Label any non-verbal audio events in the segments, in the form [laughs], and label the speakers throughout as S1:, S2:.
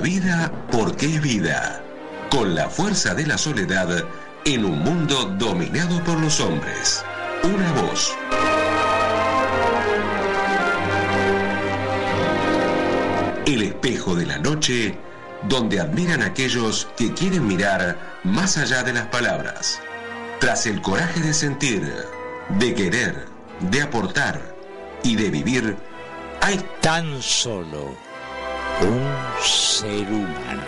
S1: vida porque es vida. Con la fuerza de la soledad en un mundo dominado por los hombres. Una voz. El espejo de la noche donde admiran aquellos que quieren mirar más allá de las palabras. Tras el coraje de sentir, de querer, de aportar y de vivir, hay
S2: tan solo un ser humano.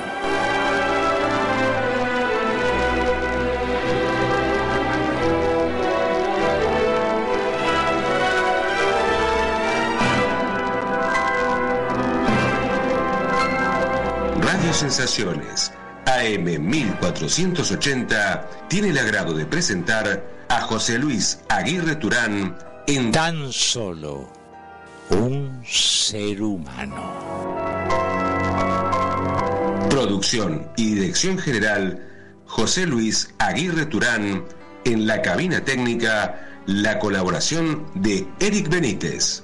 S1: Radio Sensaciones AM 1480 tiene el agrado de presentar a José Luis Aguirre Turán en
S2: Tan solo un ser humano.
S1: Producción y dirección general José Luis Aguirre Turán en la cabina técnica la colaboración de Eric Benítez.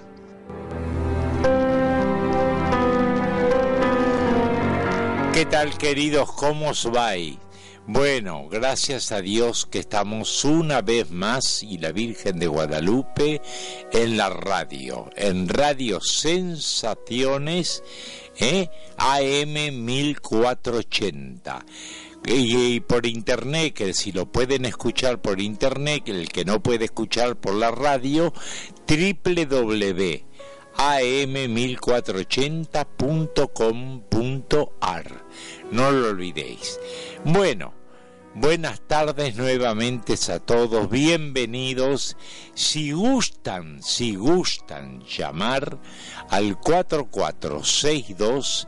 S2: ¿Qué tal queridos? ¿Cómo os va? Bueno, gracias a Dios que estamos una vez más y la Virgen de Guadalupe en la radio, en Radio Sensaciones ¿eh? AM 1480. Y, por internet, que si lo pueden escuchar por internet, el que no puede escuchar por la radio, www am1480.com.ar. No lo olvidéis. Bueno, buenas tardes nuevamente a todos, bienvenidos. Si gustan, si gustan llamar al 4462,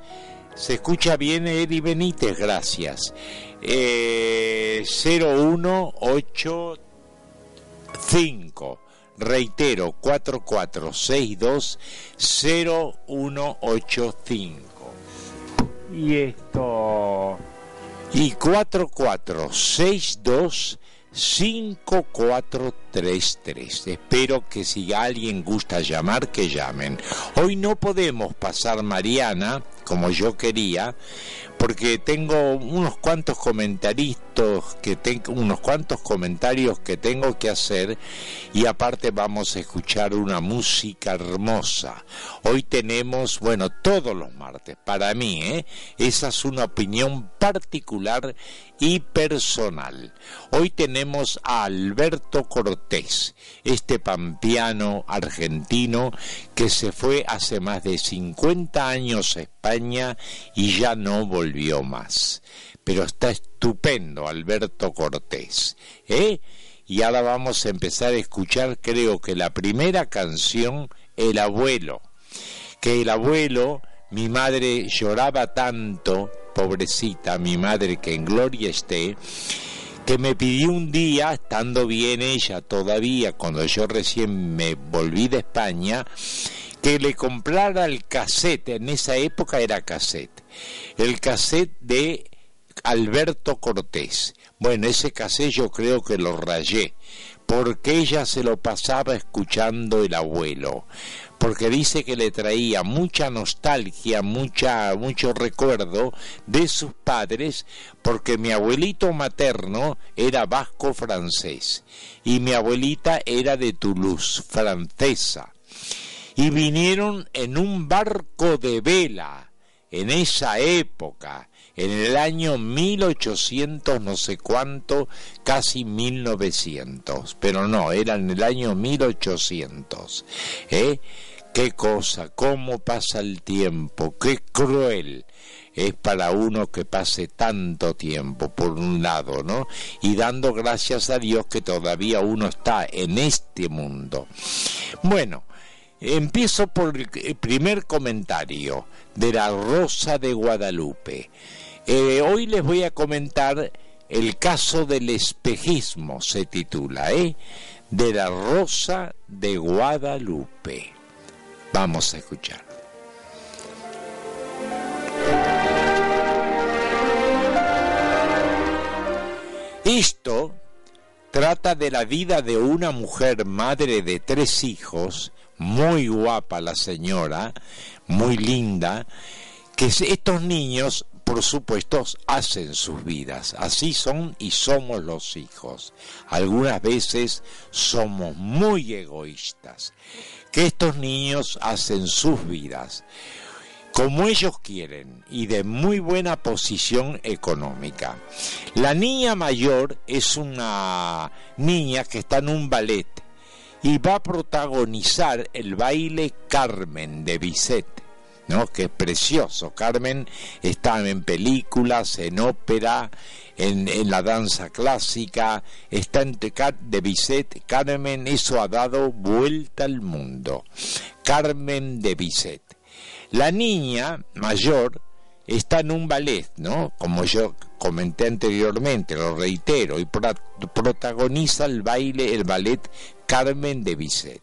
S2: se escucha bien Eri Benítez, gracias. Eh, 0185 Reitero, 4462-0185. Y esto... Y 4462 5433. Espero que si alguien gusta llamar, que llamen. Hoy no podemos pasar Mariana como yo quería, porque tengo unos cuantos comentaristas que tengo unos cuantos comentarios que tengo que hacer y aparte vamos a escuchar una música hermosa. Hoy tenemos, bueno, todos los martes, para mí, ¿eh? esa es una opinión particular y personal. Hoy tenemos a Alberto Cortés, este pampeano argentino que se fue hace más de 50 años a España y ya no volvió más. Pero está estupendo Alberto Cortés, ¿eh? Y ahora vamos a empezar a escuchar, creo que la primera canción, El abuelo. Que el abuelo, mi madre lloraba tanto pobrecita, mi madre que en gloria esté, que me pidió un día, estando bien ella todavía, cuando yo recién me volví de España, que le comprara el cassette, en esa época era cassette, el cassette de Alberto Cortés. Bueno, ese cassette yo creo que lo rayé, porque ella se lo pasaba escuchando el abuelo porque dice que le traía mucha nostalgia, mucha, mucho recuerdo de sus padres, porque mi abuelito materno era vasco francés y mi abuelita era de Toulouse, francesa. Y vinieron en un barco de vela en esa época, en el año 1800 no sé cuánto, casi 1900, pero no, era en el año 1800. ¿eh? Qué cosa, cómo pasa el tiempo, qué cruel es para uno que pase tanto tiempo, por un lado, ¿no? Y dando gracias a Dios que todavía uno está en este mundo. Bueno, empiezo por el primer comentario de la Rosa de Guadalupe. Eh, hoy les voy a comentar el caso del espejismo, se titula, ¿eh? De la Rosa de Guadalupe. Vamos a escuchar. Esto trata de la vida de una mujer madre de tres hijos, muy guapa la señora, muy linda, que estos niños por supuesto, hacen sus vidas. Así son y somos los hijos. Algunas veces somos muy egoístas. Que estos niños hacen sus vidas como ellos quieren y de muy buena posición económica. La niña mayor es una niña que está en un ballet y va a protagonizar el baile Carmen de Bizet que es precioso. Carmen está en películas, en ópera, en, la danza clásica, está en de Bizet. Carmen, eso ha dado vuelta al mundo. Carmen de Bizet. La niña mayor está en un ballet, ¿no? Como yo comenté anteriormente, lo reitero, y protagoniza el baile, el ballet Carmen de Bizet.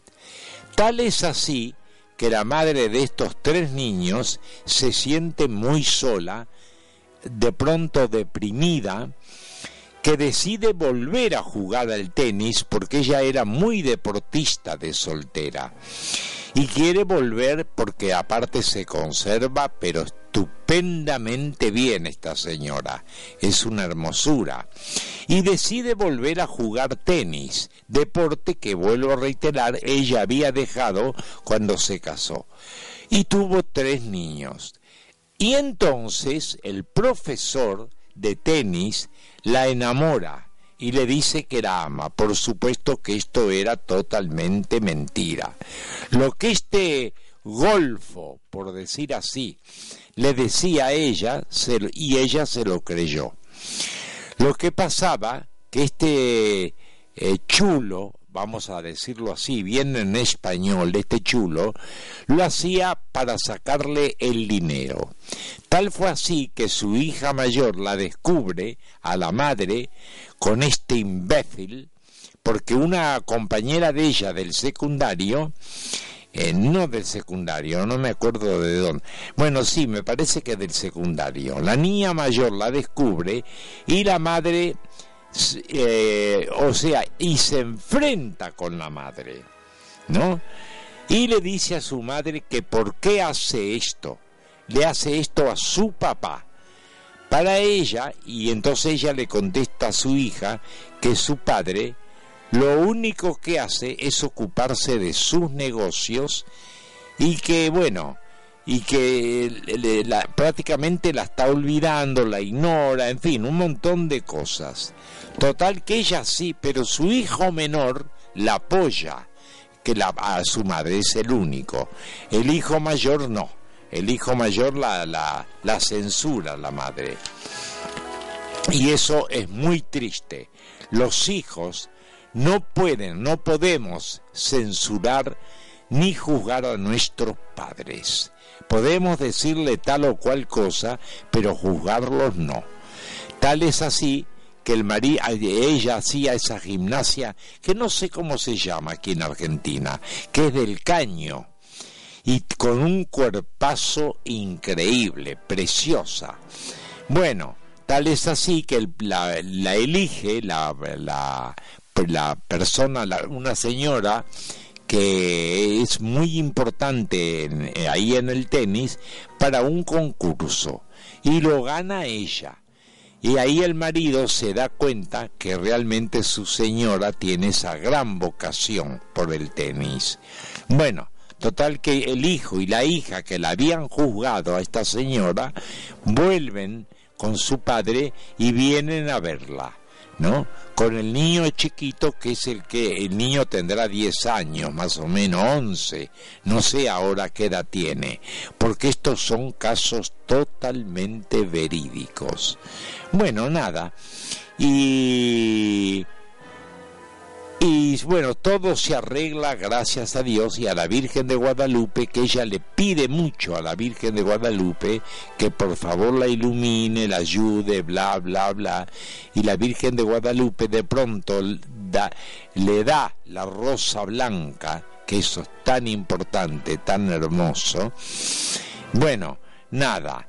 S2: Tal es así que la madre de estos tres niños se siente muy sola, de pronto deprimida, que decide volver a jugar al tenis porque ella era muy deportista de soltera y quiere volver porque aparte se conserva pero estupendamente bien esta señora, es una hermosura. Y decide volver a jugar tenis, deporte que vuelvo a reiterar ella había dejado cuando se casó. Y tuvo tres niños. Y entonces el profesor de tenis la enamora y le dice que la ama. Por supuesto que esto era totalmente mentira. Lo que este golfo, por decir así, le decía a ella y ella se lo creyó. Lo que pasaba que este eh, chulo vamos a decirlo así, bien en español, este chulo, lo hacía para sacarle el dinero. Tal fue así que su hija mayor la descubre a la madre con este imbécil, porque una compañera de ella del secundario, eh, no del secundario, no me acuerdo de dónde. Bueno, sí, me parece que del secundario. La niña mayor la descubre y la madre eh, o sea, y se enfrenta con la madre, ¿no? Y le dice a su madre que por qué hace esto, le hace esto a su papá. Para ella, y entonces ella le contesta a su hija que su padre lo único que hace es ocuparse de sus negocios y que, bueno, y que prácticamente la está olvidando, la ignora, en fin, un montón de cosas. Total que ella sí, pero su hijo menor la apoya, que la, a su madre es el único. El hijo mayor no. El hijo mayor la, la, censura la madre. Y eso es muy triste. Los hijos no pueden, no podemos censurar ni juzgar a nuestros padres. Podemos decirle tal o cual cosa, pero juzgarlos no. Tal es así que el marido, ella hacía esa gimnasia, que no sé cómo se llama aquí en Argentina, que es del caño, y con un cuerpazo increíble, preciosa. Bueno, tal es así que la, elige la, la, la persona, una señora, que es muy importante ahí en el tenis para un concurso y lo gana ella. Y ahí el marido se da cuenta que realmente su señora tiene esa gran vocación por el tenis. Bueno, total que el hijo y la hija que la habían juzgado a esta señora vuelven con su padre y vienen a verla, ¿no? Con el niño chiquito que es el que el niño tendrá 10 años, más o menos 11, no sé ahora qué edad tiene, porque estos son casos totalmente verídicos. Bueno, nada. Y y bueno, todo se arregla gracias a Dios y a la Virgen de Guadalupe, que ella le pide mucho a la Virgen de Guadalupe que por favor la ilumine, la ayude, bla, bla, bla. Y la Virgen de Guadalupe de pronto le da la rosa blanca, que eso es tan importante, tan hermoso. Bueno, nada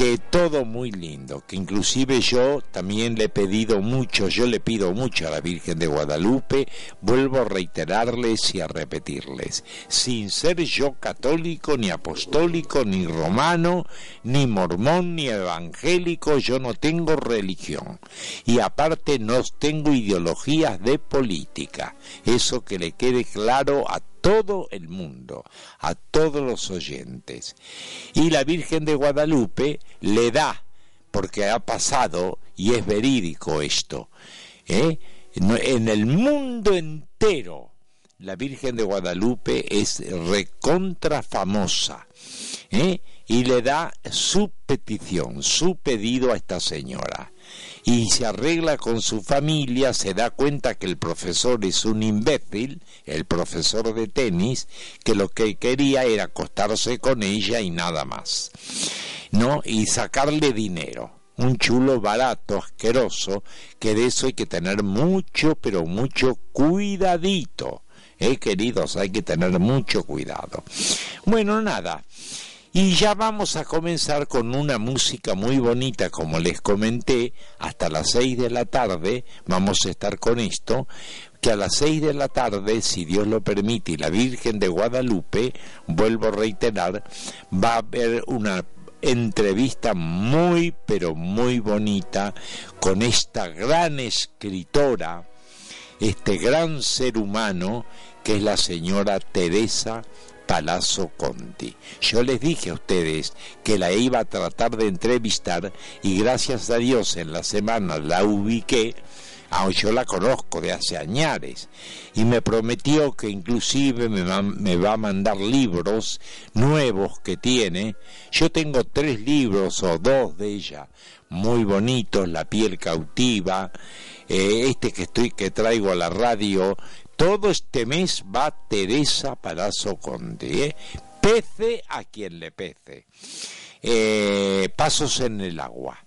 S2: que todo muy lindo, que inclusive yo también le he pedido mucho, yo le pido mucho a la Virgen de Guadalupe, vuelvo a reiterarles y a repetirles, sin ser yo católico, ni apostólico, ni romano, ni mormón, ni evangélico, yo no tengo religión. Y aparte no tengo ideologías de política. Eso que le quede claro a todo el mundo, a todos los oyentes. Y la Virgen de Guadalupe le da, porque ha pasado y es verídico esto, ¿eh? en el mundo entero la Virgen de Guadalupe es recontra famosa ¿eh? y le da su petición, su pedido a esta señora y se arregla con su familia, se da cuenta que el profesor es un imbécil, el profesor de tenis, que lo que quería era acostarse con ella y nada más, ¿no? Y sacarle dinero. Un chulo barato, asqueroso, que de eso hay que tener mucho, pero mucho cuidadito. Eh, queridos, hay que tener mucho cuidado. Bueno, nada. Y ya vamos a comenzar con una música muy bonita, como les comenté, hasta las seis de la tarde vamos a estar con esto, que a las seis de la tarde, si Dios lo permite, y la Virgen de Guadalupe, vuelvo a reiterar, va a haber una entrevista muy, pero muy bonita con esta gran escritora, este gran ser humano, que es la señora Teresa Palazzo Conti. Yo les dije a ustedes que la iba a tratar de entrevistar y gracias a Dios en la semana la ubiqué, aunque yo la conozco de hace años, y me prometió que inclusive me va, me va a mandar libros nuevos que tiene. Yo tengo tres libros o dos de ella, muy bonitos, La piel cautiva, eh, este que estoy que traigo a la radio todo este mes va Teresa Palazzo Conde, ¿eh? pece a quien le pece. Eh, pasos en el agua.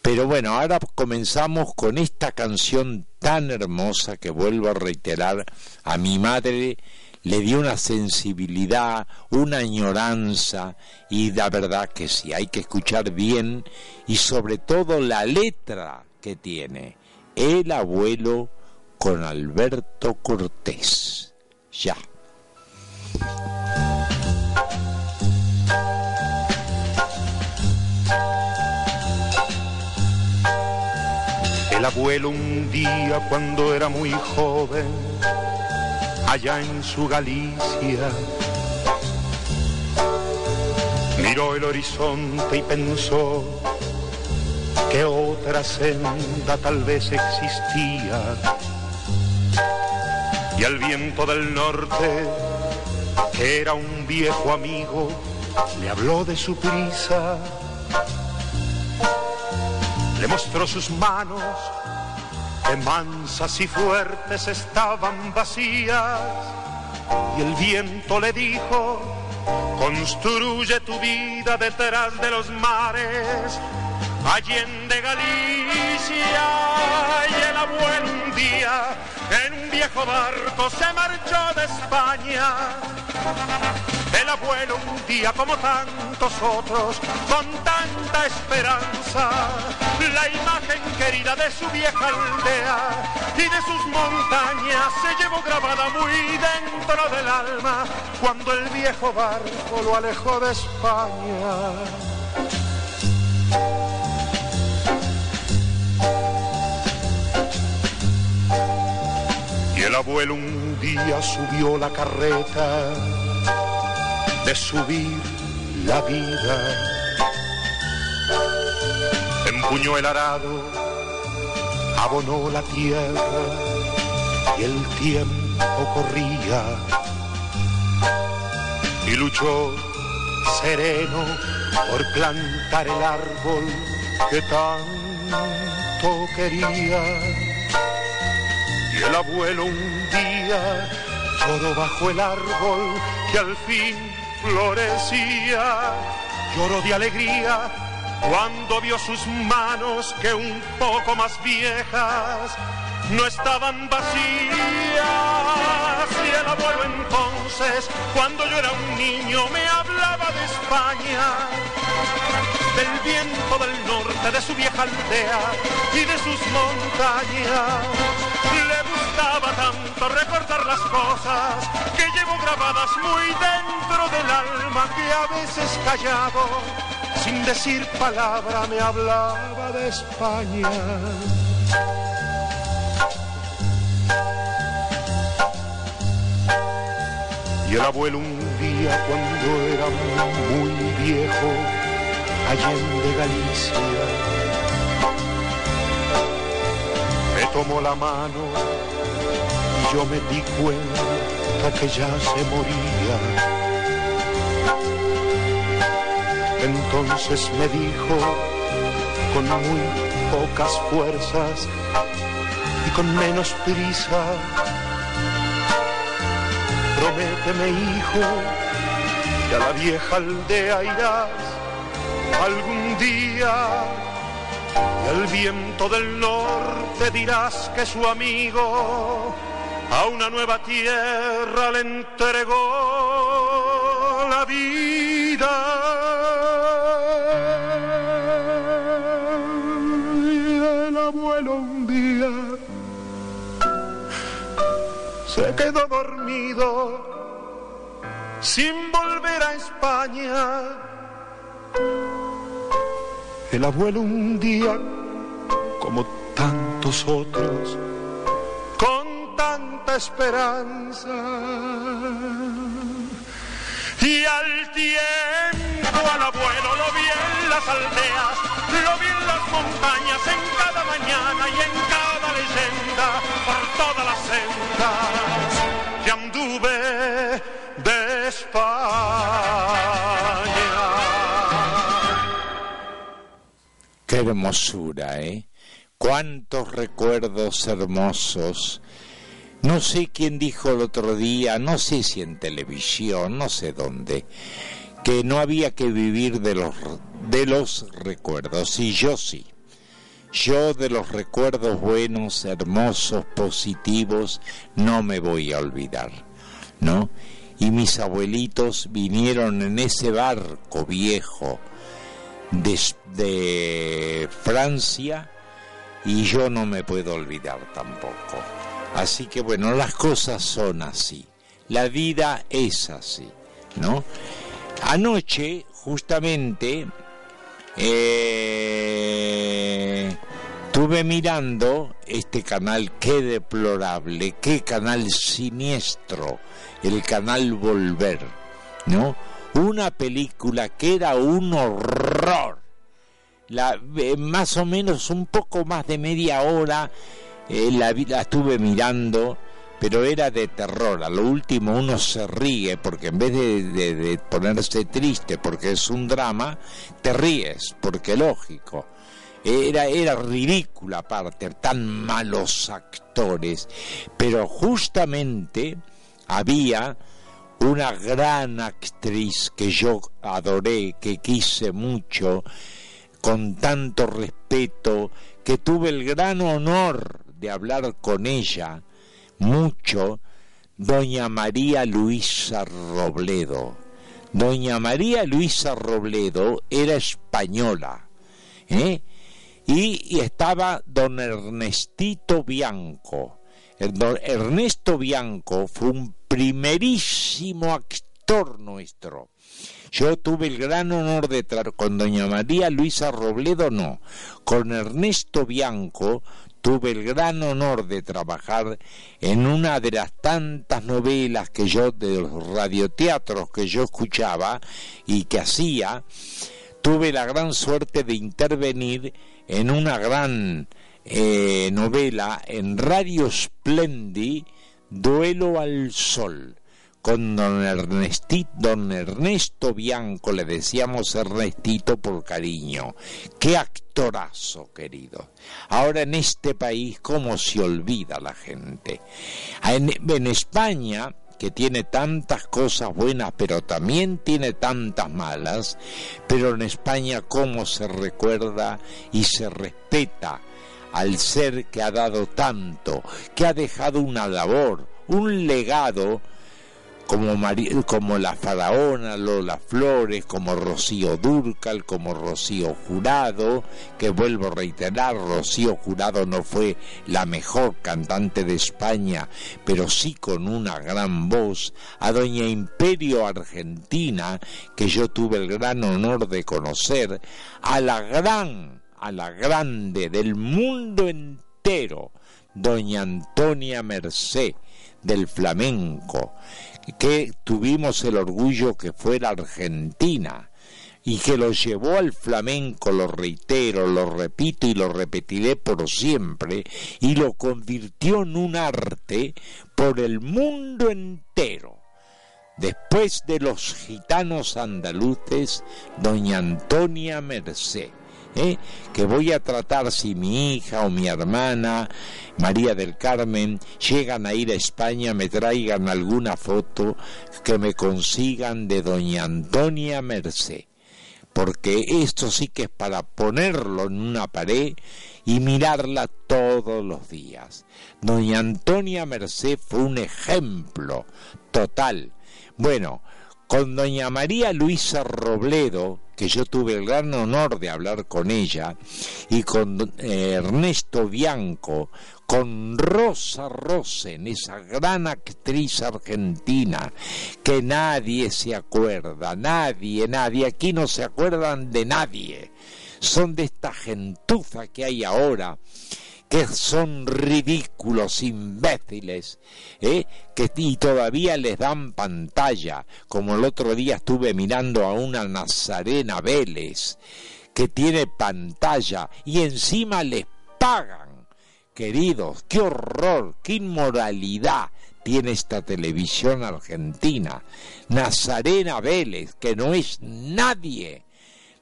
S2: Pero bueno, ahora comenzamos con esta canción tan hermosa que vuelvo a reiterar, a mi madre le dio una sensibilidad, una añoranza y la verdad que sí, hay que escuchar bien y sobre todo la letra que tiene. El abuelo con Alberto Cortés. Ya.
S3: El abuelo un día cuando era muy joven, allá en su Galicia, miró el horizonte y pensó que otra senda tal vez existía y al viento del norte, que era un viejo amigo, le habló de su prisa, le mostró sus manos, que mansas y fuertes estaban vacías, y el viento le dijo, construye tu vida detrás de los mares, allende Galicia, y el abuelo un día en un viejo barco se marchó de España. El abuelo un día como tantos otros, con tanta esperanza, la imagen querida de su vieja aldea y de sus montañas se llevó grabada muy dentro del alma cuando el viejo barco lo alejó de España. El abuelo un día subió la carreta de subir la vida. Empuñó el arado, abonó la tierra y el tiempo corría. Y luchó sereno por plantar el árbol que tanto quería el abuelo un día lloró bajo el árbol que al fin florecía. Lloró de alegría cuando vio sus manos que un poco más viejas no estaban vacías. Y el abuelo entonces, cuando yo era un niño, me hablaba de España, del viento del norte de su vieja aldea y de sus montañas. Le gustaba tanto recordar las cosas que llevo grabadas muy dentro del alma que a veces callado, sin decir palabra, me hablaba de España. Y el abuelo un día cuando era muy viejo, allá en Galicia, me tomó la mano y yo me di cuenta que ya se moría. Entonces me dijo con muy pocas fuerzas y con menos prisa, prométeme hijo, que a la vieja aldea irás algún día al viento del norte dirás que su amigo a una nueva tierra le entregó la vida. Y el abuelo un día se quedó dormido sin volver a España. El abuelo un día, como tantos otros, con tanta esperanza. Y al tiempo al abuelo lo vi en las aldeas, lo vi en las montañas, en cada mañana y en cada leyenda, por todas las sendas que anduve de
S2: Qué hermosura, ¿eh? Cuántos recuerdos hermosos. No sé quién dijo el otro día, no sé si en televisión, no sé dónde, que no había que vivir de los, de los recuerdos, y yo sí. Yo de los recuerdos buenos, hermosos, positivos, no me voy a olvidar, ¿no? Y mis abuelitos vinieron en ese barco viejo de, Francia y yo no me puedo olvidar tampoco. Así que bueno, las cosas son así. La vida es así, ¿no? Anoche, justamente, eh, estuve mirando este canal, qué deplorable, qué canal siniestro, el canal Volver, ¿no? Una película que era un horror. Eh, más o menos un poco más de media hora eh, la, la estuve mirando pero era de terror. A lo último uno se ríe porque en vez de, de, de, ponerse triste porque es un drama, te ríes porque lógico. Era, era ridícula aparte, tan malos actores. Pero justamente había una gran actriz que yo adoré, que quise mucho, con tanto respeto, que tuve el gran honor de hablar con ella mucho doña María Luisa Robledo. Doña María Luisa Robledo era española, ¿eh? y, y, estaba don Ernestito Bianco. El don Ernesto Bianco fue un primerísimo actor nuestro. Yo tuve el gran honor de tratar con doña María Luisa Robledo, no, con Ernesto Bianco tuve el gran honor de trabajar en una de las tantas novelas que yo, de los radioteatros que yo escuchaba y que hacía, tuve la gran suerte de intervenir en una gran eh, novela en Radio Splendid, Duelo al Sol con don Ernestito, don Ernesto Bianco, le decíamos Ernestito por cariño. Qué actorazo, querido. Ahora en este país, ¿cómo se olvida la gente? En, en España, que tiene tantas cosas buenas, pero también tiene tantas malas, pero en España, ¿cómo se recuerda y se respeta? Al ser que ha dado tanto, que ha dejado una labor, un legado, como, como la faraona Lola Flores, como Rocío Durcal, como Rocío Jurado, que vuelvo a reiterar, Rocío Jurado no fue la mejor cantante de España, pero sí con una gran voz, a Doña Imperio Argentina, que yo tuve el gran honor de conocer, a la gran, a la grande del mundo entero, Doña Antonia Merced del flamenco, que tuvimos el orgullo que fuera Argentina y que lo llevó al flamenco, lo reitero, lo repito y lo repetiré por siempre, y lo convirtió en un arte por el mundo entero. Después de los gitanos andaluces, doña Antonia Merced ¿eh? que voy a tratar si mi hija o mi hermana, María del Carmen, llegan a ir a España, me traigan alguna foto que me consigan de doña Antonia Merced. Porque esto sí que es para ponerlo en una pared y mirarla todos los días. Doña Antonia Merced fue un ejemplo total. Bueno, con doña María Luisa Robledo, que yo tuve el gran honor de hablar con ella, y con eh, Ernesto Bianco, con Rosa Rosen, esa gran actriz argentina, que nadie se acuerda, nadie, nadie, aquí no se acuerdan de nadie, son de esta gentuza que hay ahora, que son ridículos, imbéciles, ¿eh? que y todavía les dan pantalla, como el otro día estuve mirando a una Nazarena Vélez, que tiene pantalla y encima les pagan. Queridos, qué horror, qué inmoralidad tiene esta televisión argentina. Nazarena Vélez, que no es nadie,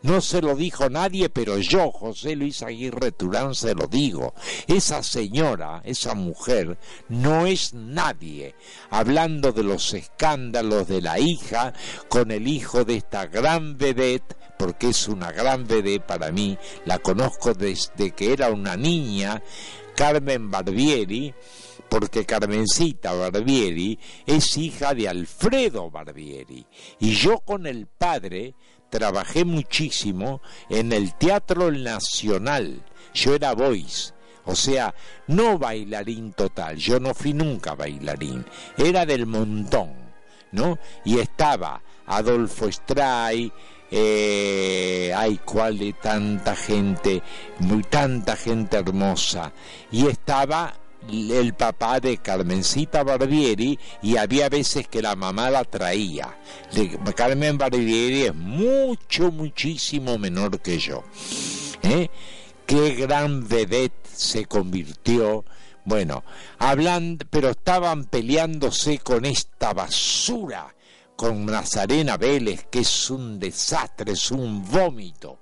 S2: no se lo dijo nadie, pero yo, José Luis Aguirre Turán, se lo digo. Esa señora, esa mujer, no es nadie. Hablando de los escándalos de la hija con el hijo de esta gran vedette, porque es una gran vedette para mí, la conozco desde que era una niña, Carmen Barbieri, porque Carmencita Barbieri es hija de Alfredo Barbieri. Y yo con el padre trabajé muchísimo en el Teatro Nacional. Yo era voice, o sea, no bailarín total, yo no fui nunca bailarín, era del montón, ¿no? Y estaba Adolfo Stray, eh, ay, cuál de tanta gente, muy tanta gente hermosa, y estaba el papá de Carmencita Barbieri y había veces que la mamá la traía. Carmen Barbieri es mucho, muchísimo menor que yo. ¿Eh? Qué gran vedette se convirtió. Bueno, hablan, pero estaban peleándose con esta basura, con Nazarena Vélez, que es un desastre, es un vómito.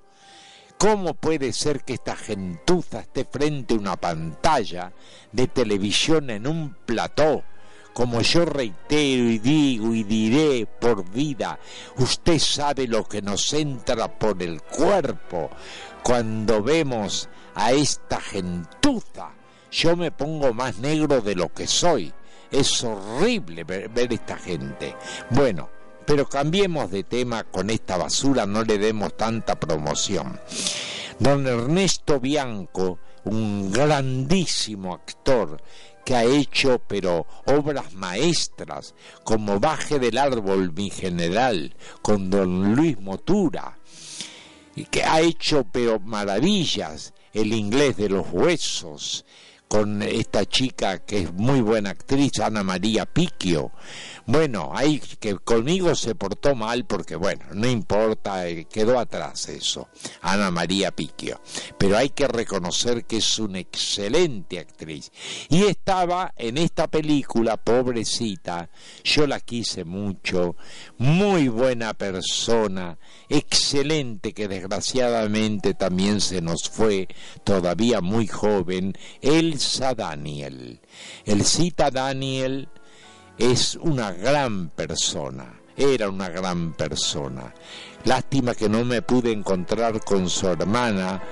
S2: ¿Cómo puede ser que esta gentuza esté frente a una pantalla de televisión en un plató? Como yo reitero y digo y diré por vida, usted sabe lo que nos entra por el cuerpo cuando vemos a esta gentuza. Yo me pongo más negro de lo que soy. Es horrible ver, ver esta gente. Bueno, pero cambiemos de tema con esta basura, no le demos tanta promoción. Don Ernesto Bianco, un grandísimo actor que ha hecho pero obras maestras como Baje del árbol mi general con don Luis Motura y que ha hecho pero maravillas el inglés de los huesos con esta chica que es muy buena actriz Ana María Piquio bueno, ahí que conmigo se portó mal porque, bueno, no importa, eh, quedó atrás eso, Ana María Piquio. Pero hay que reconocer que es una excelente actriz. Y estaba en esta película, pobrecita, yo la quise mucho, muy buena persona, excelente que desgraciadamente también se nos fue, todavía muy joven, Daniel. Elcita Daniel es una gran persona, era una gran persona. Lástima que no me pude encontrar con su hermana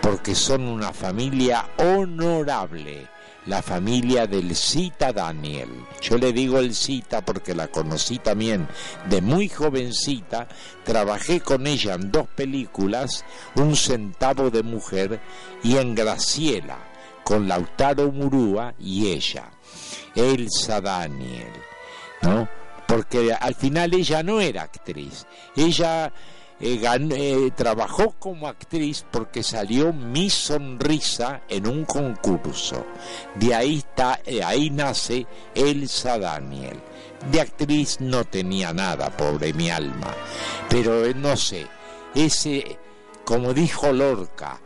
S2: porque son una familia honorable, la familia del Cita Daniel. Yo le digo el Cita porque la conocí también de muy jovencita, trabajé con ella en dos películas, Un centavo de mujer y en Graciela, con Lautaro Murúa y ella, Elsa Daniel, ¿no? Porque al final ella no era actriz, ella eh, eh, trabajó como actriz porque salió Mi Sonrisa en un concurso. De ahí está, eh, ahí nace Elsa Daniel. De actriz no tenía nada, pobre mi alma. Pero no sé, ese, como dijo Lorca,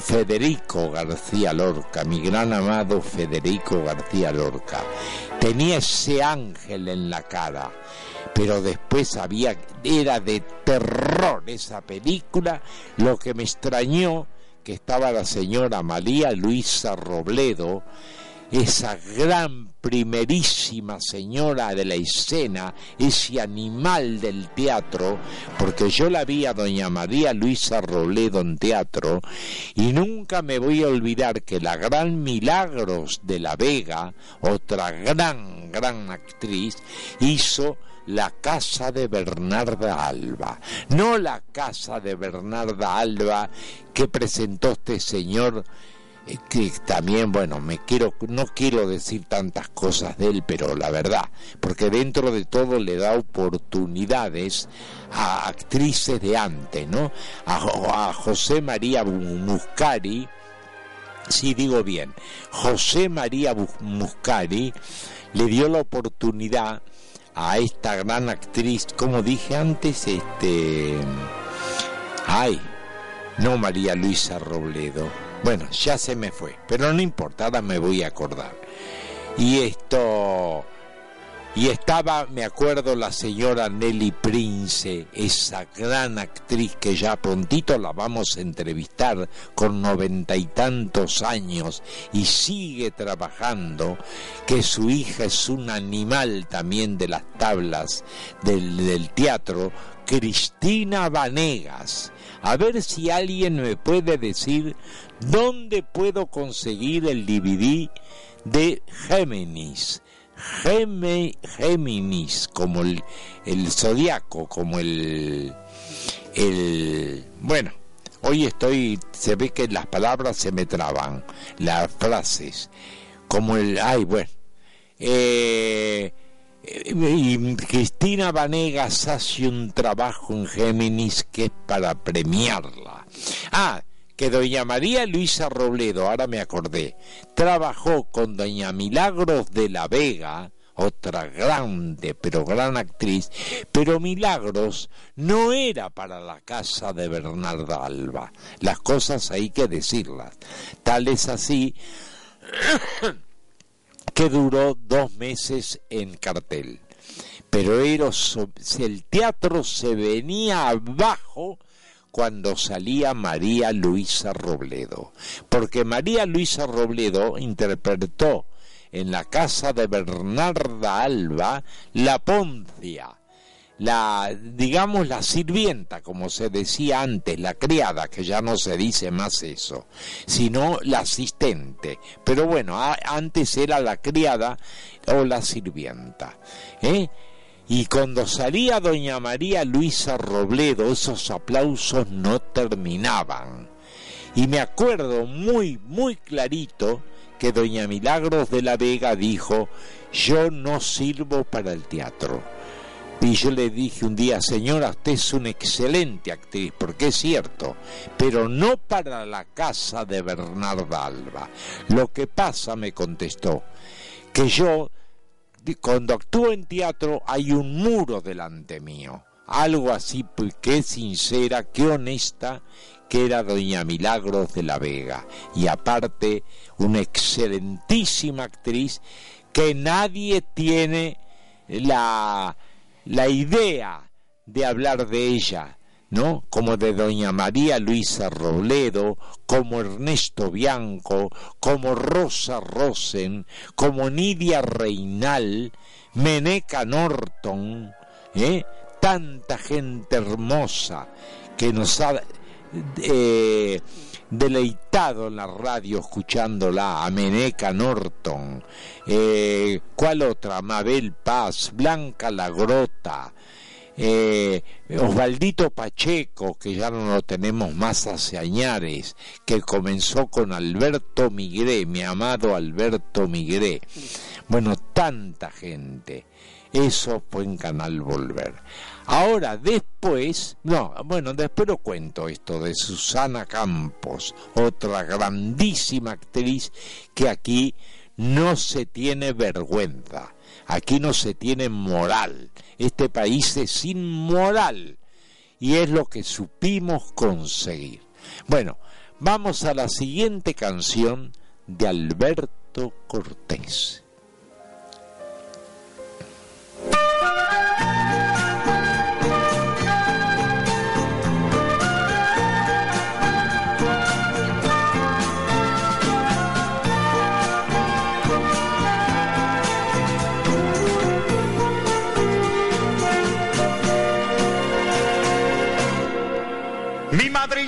S2: Federico García Lorca, mi gran amado Federico García Lorca, tenía ese ángel en la cara pero después había, era de terror esa película, lo que me extrañó que estaba la señora María Luisa Robledo, esa gran primerísima señora de la escena, ese animal del teatro, porque yo la vi a doña María Luisa Robledo en teatro y nunca me voy a olvidar que la gran Milagros de la Vega, otra gran, gran actriz, hizo la casa de Bernarda Alba, no la casa de Bernarda Alba que presentó este señor que también bueno me quiero no quiero decir tantas cosas de él pero la verdad porque dentro de todo le da oportunidades a actrices de antes no a, a José María Muscari si digo bien José María Muscari le dio la oportunidad a esta gran actriz, como dije antes, este... Ay, no María Luisa Robledo. Bueno, ya se me fue, pero no importa, ahora me voy a acordar. Y esto y estaba, me acuerdo, la señora Nelly Prince, esa gran actriz que ya prontito la vamos a entrevistar con noventa y tantos años y sigue trabajando, que su hija es un animal también de las tablas del, del teatro, Cristina Vanegas. A ver si alguien me puede decir dónde puedo conseguir el DVD de Géminis Géminis, como el, zodiaco, como el. Bueno, hoy estoy. Se ve que las palabras se me traban, las frases, como el. Ay, bueno. Eh, y Cristina Vanegas hace un trabajo en Géminis que es para premiarla. Ah, que doña María Luisa Robledo, ahora me acordé, trabajó con doña Milagros de la Vega, otra grande pero gran actriz, pero Milagros no era para la casa de Bernarda Alba. Las cosas hay que decirlas. Tal es así [coughs] que duró dos meses en cartel. Pero el teatro se venía abajo cuando salía María Luisa Robledo, porque María Luisa Robledo interpretó en la casa de Bernarda Alba la Poncia, la digamos la sirvienta, como se decía antes, la criada, que ya no se dice más eso, sino la asistente. Pero bueno, antes era la criada o la sirvienta. ¿eh? Y cuando salía doña María Luisa Robledo, esos aplausos no terminaban. Y me acuerdo muy, muy clarito que doña Milagros de la Vega dijo, yo no sirvo para el teatro. Y yo le dije un día, señora, usted es una excelente actriz, porque es cierto, pero no para la casa de Bernarda Alba. Lo que pasa, me contestó, que yo cuando actúo en teatro hay un muro delante mío. Algo así pues, sincera, que honesta, que era doña Milagros de la Vega. Y aparte, una excelentísima actriz que nadie tiene la, la idea de hablar de ella ¿no? Como de doña María Luisa Robledo, como Ernesto Bianco, como Rosa Rosen, como Nidia Reinal, Meneca Norton, ¿eh? tanta gente hermosa que nos ha... Eh, deleitado en la radio escuchándola, a Meneca Norton, eh, ¿cuál otra? Mabel Paz, Blanca La Grota, eh, Osvaldito Pacheco, que ya no lo tenemos más hace añares, que comenzó con Alberto Migré, mi amado Alberto Migré. Bueno, tanta gente. Eso fue en Canal Volver. Ahora, después, no, bueno, después lo cuento esto de Susana Campos, otra grandísima actriz que aquí no se tiene vergüenza, aquí no se tiene moral este país es inmoral y es lo que supimos conseguir. Bueno, vamos a la siguiente canción de Alberto Cortés.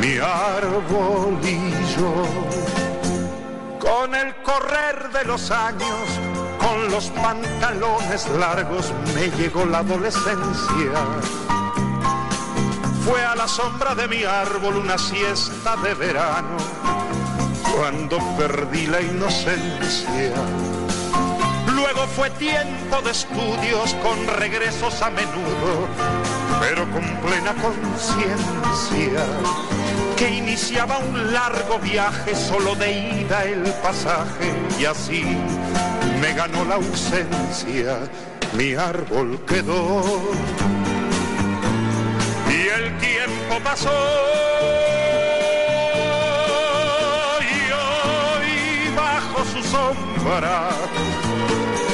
S3: mi árbol. Con el correr de los años, con los pantalones largos, me llegó la adolescencia. Fue a la sombra de mi árbol una siesta de verano, cuando perdí la inocencia Luego fue tiempo de estudios con regresos a menudo, pero con plena conciencia que iniciaba un largo viaje solo de ida el pasaje y así me ganó la ausencia, mi árbol quedó y el tiempo pasó. Y hoy bajo su sombra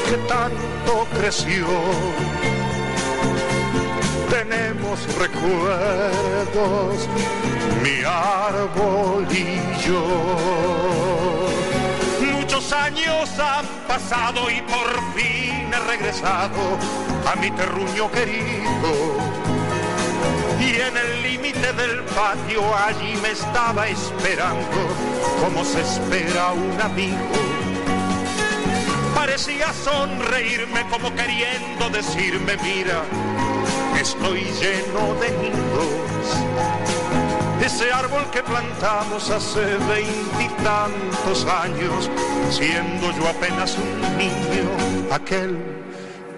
S3: que tanto creció. Tenemos recuerdos, mi árbol y yo. Muchos años han pasado y por fin he regresado a mi terruño querido. Y en el límite del patio allí me estaba esperando como se espera un amigo parecía sonreírme como queriendo decirme, mira, estoy lleno de nidos. Ese árbol que plantamos hace veintitantos años, siendo yo apenas un niño, aquel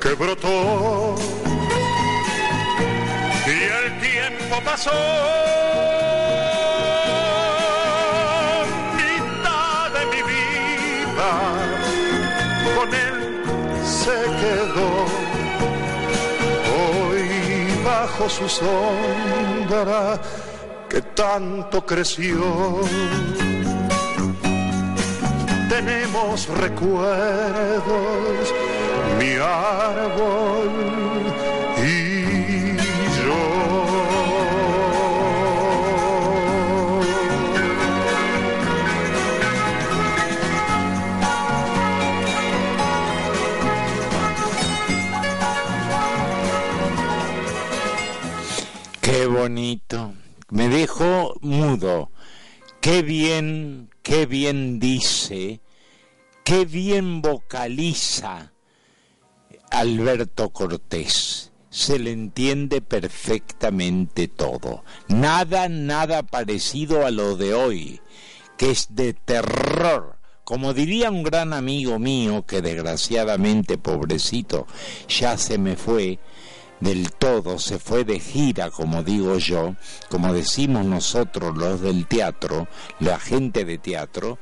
S3: que brotó. Y el tiempo pasó bajo su sombra que tanto creció. Tenemos recuerdos, mi árbol
S2: bonito. Me dejó mudo. Qué bien, qué bien dice, qué bien vocaliza Alberto Cortés. Se le entiende perfectamente todo. Nada, nada parecido a lo de hoy, que es de terror como diría un gran amigo mío que desgraciadamente, pobrecito, ya se me fue, del todo, se fue de gira, como digo yo, como decimos nosotros los del teatro, la gente de teatro,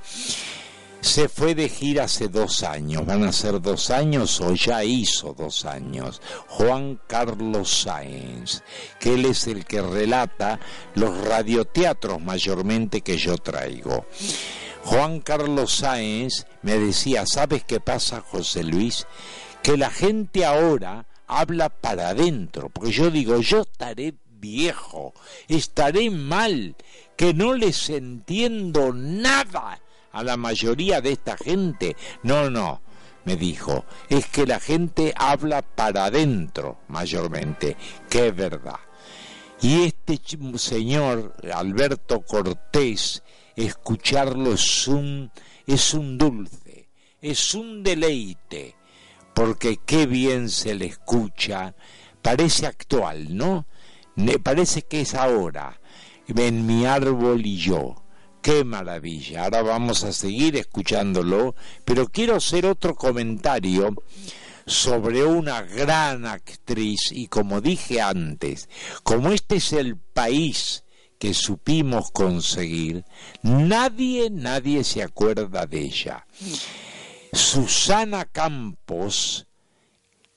S2: se fue de gira hace dos años, van a ser dos años o ya hizo dos años, Juan Carlos Sáenz, que él es el que relata los radioteatros mayormente que yo traigo. Juan Carlos Sáenz me decía, ¿sabes qué pasa, José Luis? Que la gente ahora habla para adentro, porque yo digo, yo estaré viejo, estaré mal, que no les entiendo nada a la mayoría de esta gente. No, no, me dijo, es que la gente habla para adentro mayormente, que es verdad. Y este señor, Alberto Cortés, escucharlo es un, es un dulce, es un deleite porque qué bien se le escucha, parece actual, ¿no? Me parece que es ahora, en mi árbol y yo. Qué maravilla. Ahora vamos a seguir escuchándolo, pero quiero hacer otro comentario sobre una gran actriz y como dije antes, como este es el país que supimos conseguir, nadie, nadie se acuerda de ella. Susana Campos,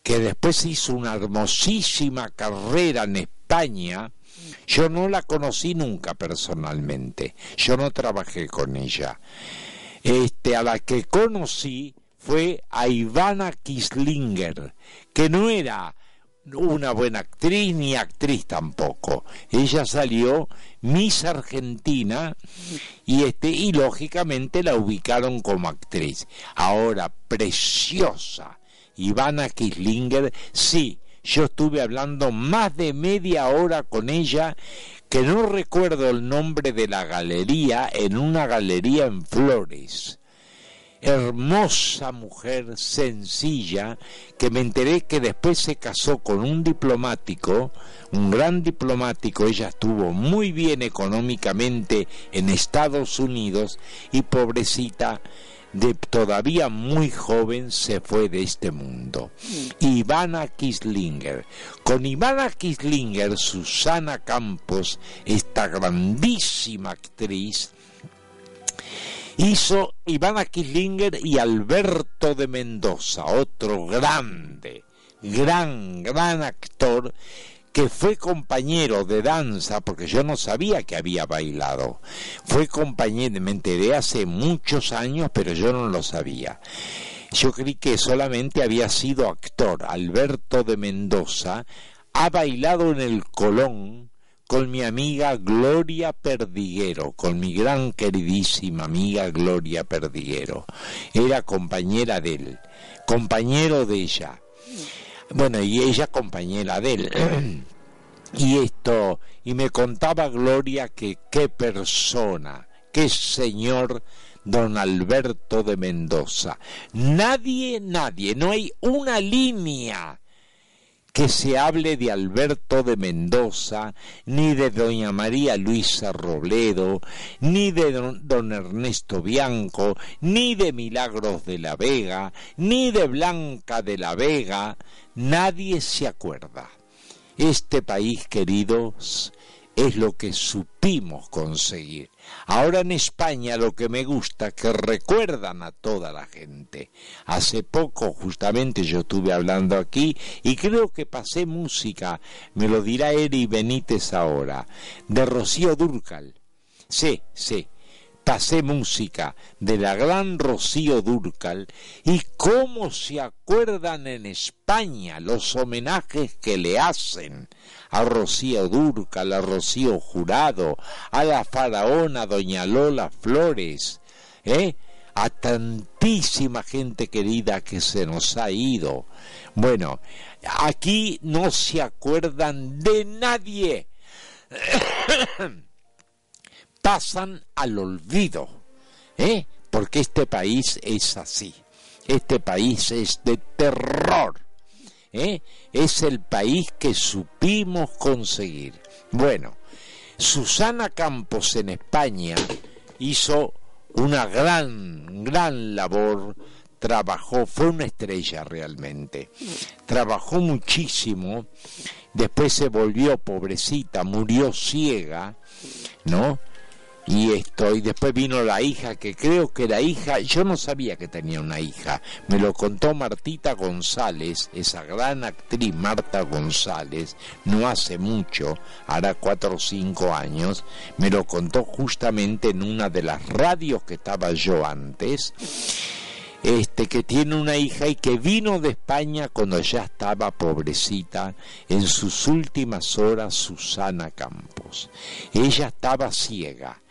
S2: que después hizo una hermosísima carrera en España, yo no la conocí nunca personalmente, yo no trabajé con ella. Este, a la que conocí fue a Ivana Kislinger, que no era una buena actriz ni actriz tampoco. Ella salió Miss Argentina y este y lógicamente la ubicaron como actriz. Ahora preciosa Ivana Kislinger, sí, yo estuve hablando más de media hora con ella que no recuerdo el nombre de la galería en una galería en Flores hermosa mujer sencilla que me enteré que después se casó con un diplomático, un gran diplomático, ella estuvo muy bien económicamente en Estados Unidos y pobrecita de todavía muy joven se fue de este mundo. Ivana Kislinger. Con Ivana Kislinger, Susana Campos, esta grandísima actriz, hizo Ivana Kislinger y Alberto de Mendoza, otro grande, gran, gran actor que fue compañero de danza, porque yo no sabía que había bailado. Fue compañero, me enteré hace muchos años, pero yo no lo sabía. Yo creí que solamente había sido actor. Alberto de Mendoza ha bailado en el Colón con mi amiga Gloria Perdiguero, con mi gran queridísima amiga Gloria Perdiguero. Era compañera de él, compañero de ella. Bueno, y ella compañera de él. [clears throat] y esto, y me contaba Gloria que qué persona, qué señor don Alberto de Mendoza. Nadie, nadie, no hay una línea que se hable de Alberto de Mendoza, ni de doña María Luisa Robledo, ni de don, Ernesto Bianco, ni de Milagros de la Vega, ni de Blanca de la Vega, nadie se acuerda. Este país, queridos, es lo que supimos conseguir. Ahora en España lo que me gusta que recuerdan a toda la gente. Hace poco justamente yo estuve hablando aquí y creo que pasé música, me lo dirá Eri Benítez ahora, de Rocío Durcal. Sí, sí, pasé música de la gran Rocío Durcal y cómo se acuerdan en España los homenajes que le hacen a Rocío Durcal, a Rocío Jurado, a la faraona doña Lola Flores, ¿eh? a tantísima gente querida que se nos ha ido. Bueno, aquí no se acuerdan de nadie. [coughs] pasan al olvido, ¿eh? porque este país es así, este país es de terror, ¿eh? es el país que supimos conseguir. Bueno, Susana Campos en España hizo una gran, gran labor, trabajó, fue una estrella realmente, trabajó muchísimo, después se volvió pobrecita, murió ciega, ¿no? Y esto y después vino la hija que creo que era hija yo no sabía que tenía una hija. Me lo contó Martita González esa gran actriz Marta González no hace mucho hará cuatro o cinco años me lo contó justamente en una de las radios que estaba yo antes este que tiene una hija y que vino de España cuando ya estaba pobrecita en sus últimas horas Susana Campos. Ella estaba ciega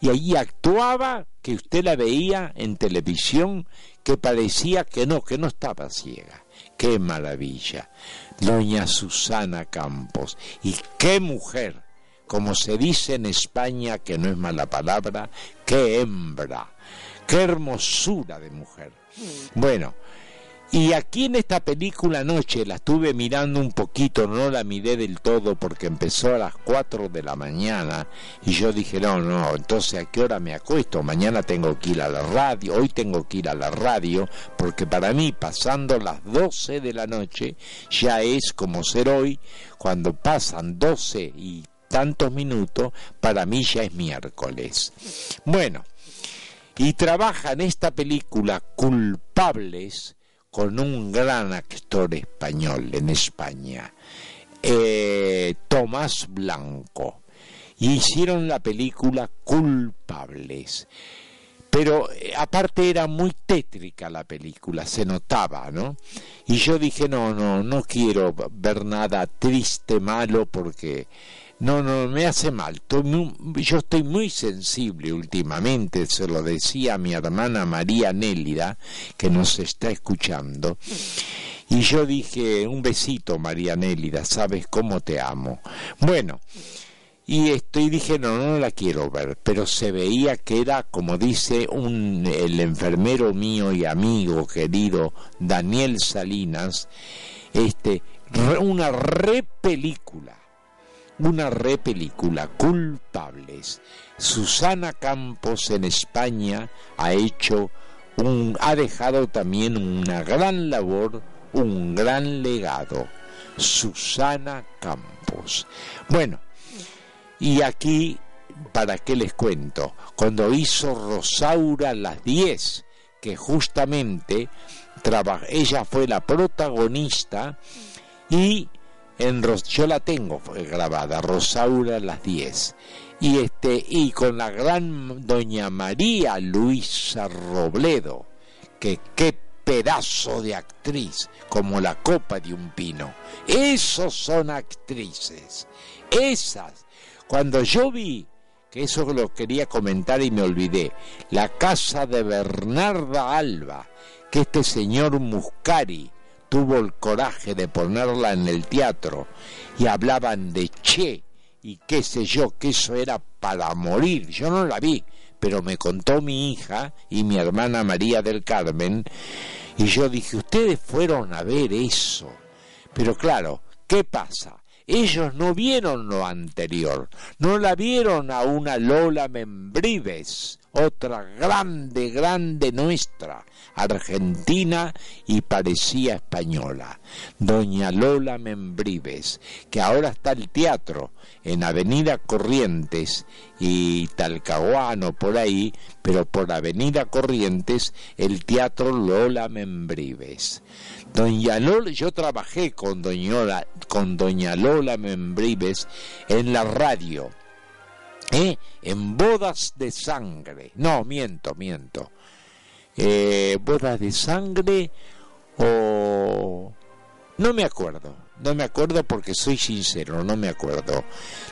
S2: y allí actuaba que usted la veía en televisión que parecía que no, que no estaba ciega. Qué maravilla. Doña Susana Campos. Y qué mujer. Como se dice en España, que no es mala palabra, qué hembra. Qué hermosura de mujer. Bueno, y aquí en esta película anoche la estuve mirando un poquito, no la miré del todo porque empezó a las 4 de la mañana y yo dije, no, no, entonces a qué hora me acuesto, mañana tengo que ir a la radio, hoy tengo que ir a la radio porque para mí pasando las 12 de la noche ya es como ser hoy, cuando pasan 12 y tantos minutos, para mí ya es miércoles. Bueno, y trabaja en esta película Culpables, con un gran actor español en España, eh, Tomás Blanco. Hicieron la película Culpables. Pero eh, aparte era muy tétrica la película, se notaba, ¿no? Y yo dije, no, no, no quiero ver nada triste, malo, porque no, no, me hace mal. yo estoy muy sensible últimamente, se lo decía a mi hermana María Nélida, que nos está escuchando. Y yo dije, un besito María Nélida, sabes cómo te amo. Bueno, y esto y dije, no, no la quiero ver, pero se veía que era, como dice un, el enfermero mío y amigo querido Daniel Salinas, este, una repelícula una repelícula, Culpables. Susana Campos en España ha hecho un, ha dejado también una gran labor, un gran legado. Susana Campos. Bueno, y aquí, ¿para qué les cuento? Cuando hizo Rosaura las 10, que justamente ella fue la protagonista y en yo la tengo grabada, Rosaura las 10. Y este y con la gran doña María Luisa Robledo, que qué pedazo de actriz, como la copa de un pino. Esos son actrices. Esas. Cuando yo vi que eso lo quería comentar y me olvidé. La casa de Bernarda Alba, que este señor Muscari tuvo el coraje de ponerla en el teatro y hablaban de Che y qué sé yo, que eso era para morir. Yo no la vi, pero me contó mi hija y mi hermana María del Carmen y yo dije, ustedes fueron a ver eso. Pero claro, ¿qué pasa? Ellos no vieron lo anterior, no la vieron a una Lola Membrives, otra grande, grande nuestra, argentina y parecía española, doña Lola Membrives, que ahora está el teatro en Avenida Corrientes y Talcahuano por ahí, pero por Avenida Corrientes el teatro Lola Membrives. Doña Lola, yo trabajé con doña, con doña Lola Membrives en la radio ¿Eh? en bodas de sangre. No, miento, miento. Eh, bodas de sangre o... No me acuerdo, no me acuerdo porque soy sincero, no me acuerdo.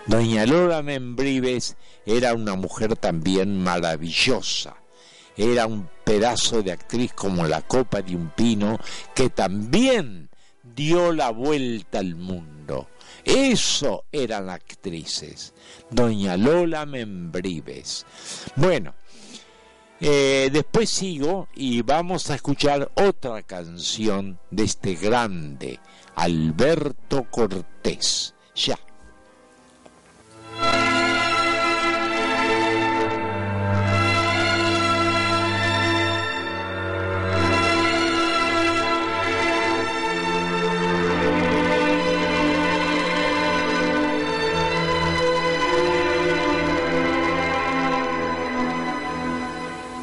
S2: Doña Lola Membrives era una mujer también maravillosa. Era un pedazo de actriz como la copa de un pino que también dio la vuelta al mundo eso eran actrices. Doña Lola Membrives. Bueno, eh, después sigo y vamos a escuchar otra canción de este grande, Alberto Cortés. Ya.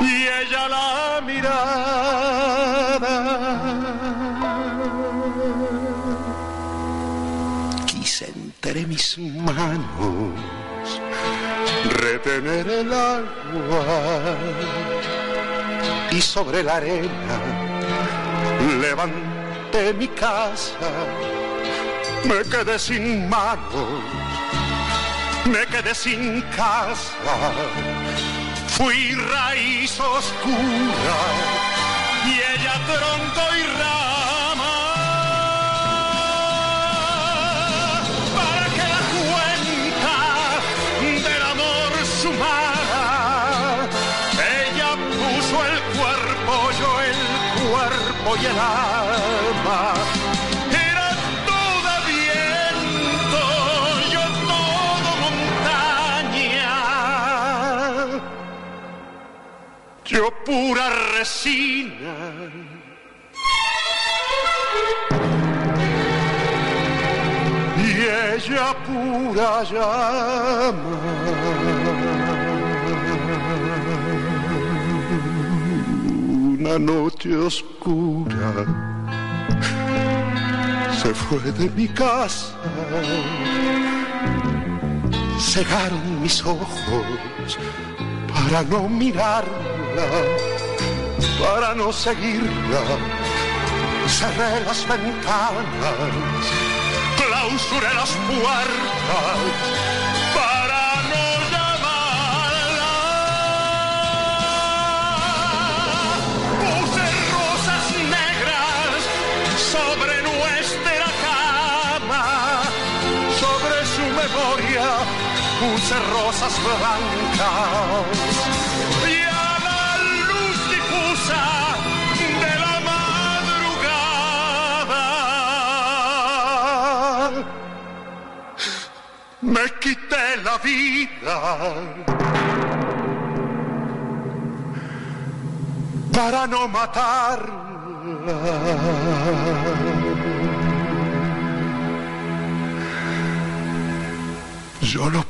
S3: y ella la mirada. Quise entre mis manos retener el agua y sobre la arena levanté mi casa. Me quedé sin manos, me quedé sin casa Fui raíz oscura y ella tronco y rama. Para que la cuenta del amor sumara, ella puso el cuerpo, yo el cuerpo y el alma pura resina. Y ella pura llama. Una noche oscura se fue de mi casa, cegaron mis ojos para no mirarla, para no seguirla. Cerré las ventanas, clausuré las puertas puse rosas blancas y a la luz difusa de la madrugada me quité la vida para no matarla. yo lo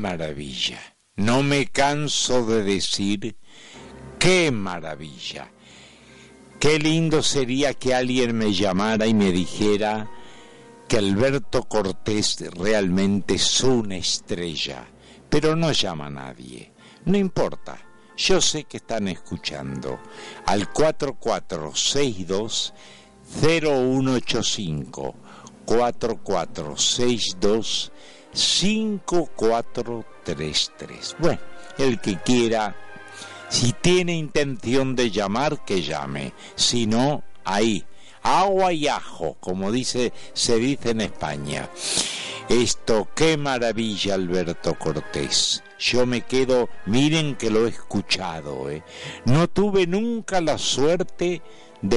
S2: maravilla. No me canso de decir qué maravilla. Qué lindo sería que alguien me llamara y me dijera que Alberto Cortés realmente es una estrella, pero no llama a nadie. No importa, yo sé que están escuchando al 4462 0185 4462 5433. Bueno, el que quiera, si tiene intención de llamar, que llame. Si no, ahí, agua y ajo, como dice, se dice en España. Esto, qué maravilla, Alberto Cortés. Yo me quedo, miren que lo he escuchado, ¿eh? no tuve nunca la suerte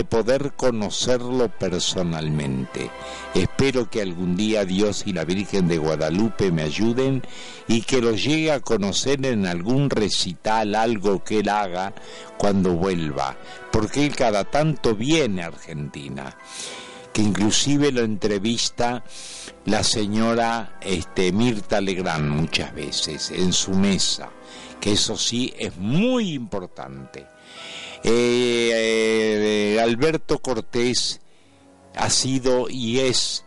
S2: poder conocerlo personalmente. Espero que algún día Dios y la Virgen de Guadalupe me ayuden y que lo llegue a conocer en algún recital, algo que él haga cuando vuelva, porque él cada tanto viene a Argentina, que inclusive lo entrevista la señora este, Mirta Legrand muchas veces en su mesa, que eso sí es muy importante. Eh, eh, Alberto Cortés ha sido y es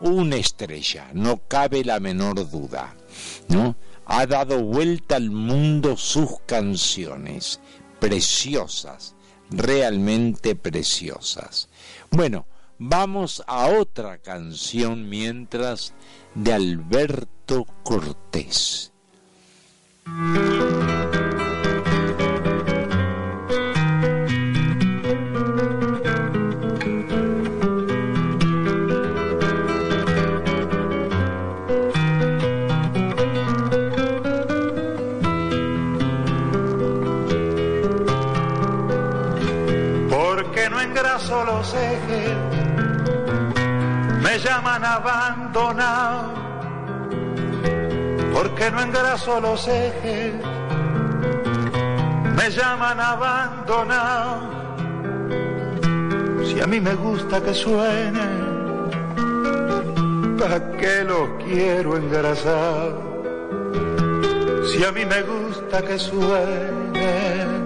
S2: una estrella, no cabe la menor duda, ¿no? Ha dado vuelta al mundo sus canciones, preciosas, realmente preciosas. Bueno, vamos a otra canción mientras de Alberto Cortés.
S3: Los ejes me llaman abandonado, porque no engraso los ejes, me llaman abandonado. Si a mí me gusta que suene, ¿para qué los quiero engrasar? Si a mí me gusta que suene,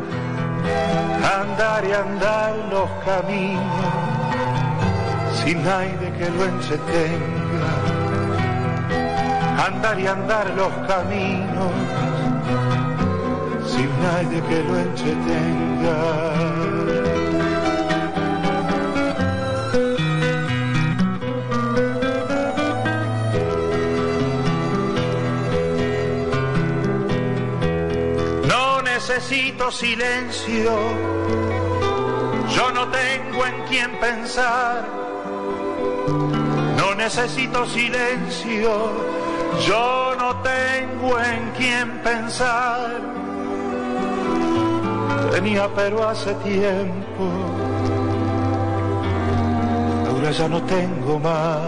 S3: Andar y andar los caminos sin nadie que lo entretenga. Andar y andar los caminos sin nadie que lo entretenga. Necesito silencio, yo no tengo en quién pensar. No necesito silencio, yo no tengo en quién pensar. Tenía pero hace tiempo, ahora ya no tengo más.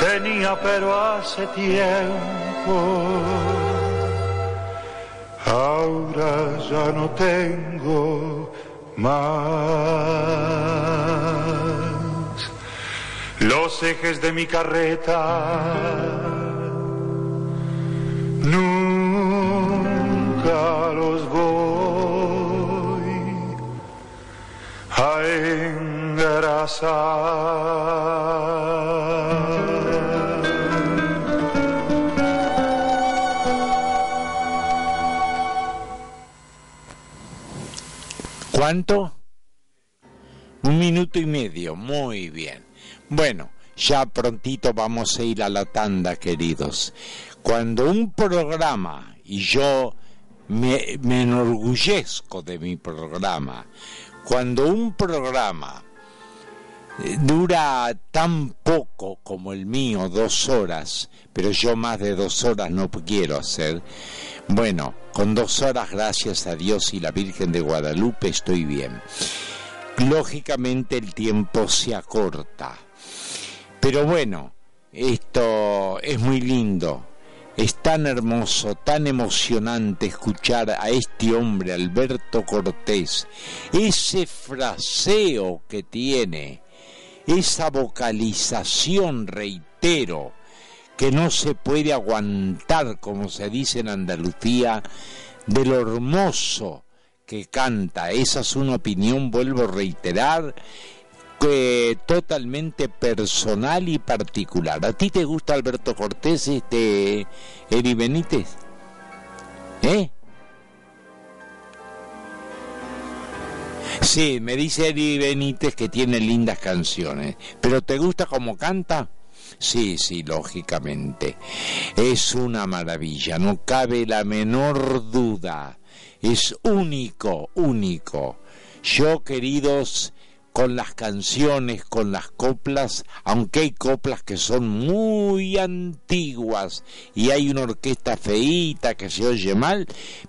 S3: Tenía pero hace tiempo, ahora ya no tengo más. Los ejes de mi carreta los voy a engrasar.
S2: ¿Cuánto? Un minuto y medio, muy bien. Bueno, ya prontito vamos a ir a la tanda, queridos. Cuando un programa, y yo me, enorgullezco de mi programa. Cuando un programa dura tan poco como el mío, dos horas, pero yo más de dos horas no quiero hacer, bueno, con dos horas, gracias a Dios y la Virgen de Guadalupe, estoy bien. Lógicamente el tiempo se acorta, pero bueno, esto es muy lindo. Es tan hermoso, tan emocionante escuchar a este hombre, Alberto Cortés, ese fraseo que tiene, esa vocalización, reitero, que no se puede aguantar, como se dice en Andalucía, de lo hermoso que canta. Esa es una opinión, vuelvo a reiterar, totalmente personal y particular. ¿A ti te gusta Alberto Cortés, este Eri Benítez? ¿Eh? Sí, me dice Eri Benítez que tiene lindas canciones, pero ¿te gusta cómo canta? Sí, sí, lógicamente. Es una maravilla, no cabe la menor duda. Es único, único. Yo, queridos con las canciones, con las coplas, aunque hay coplas que son muy antiguas y hay una orquesta feíta que se oye mal,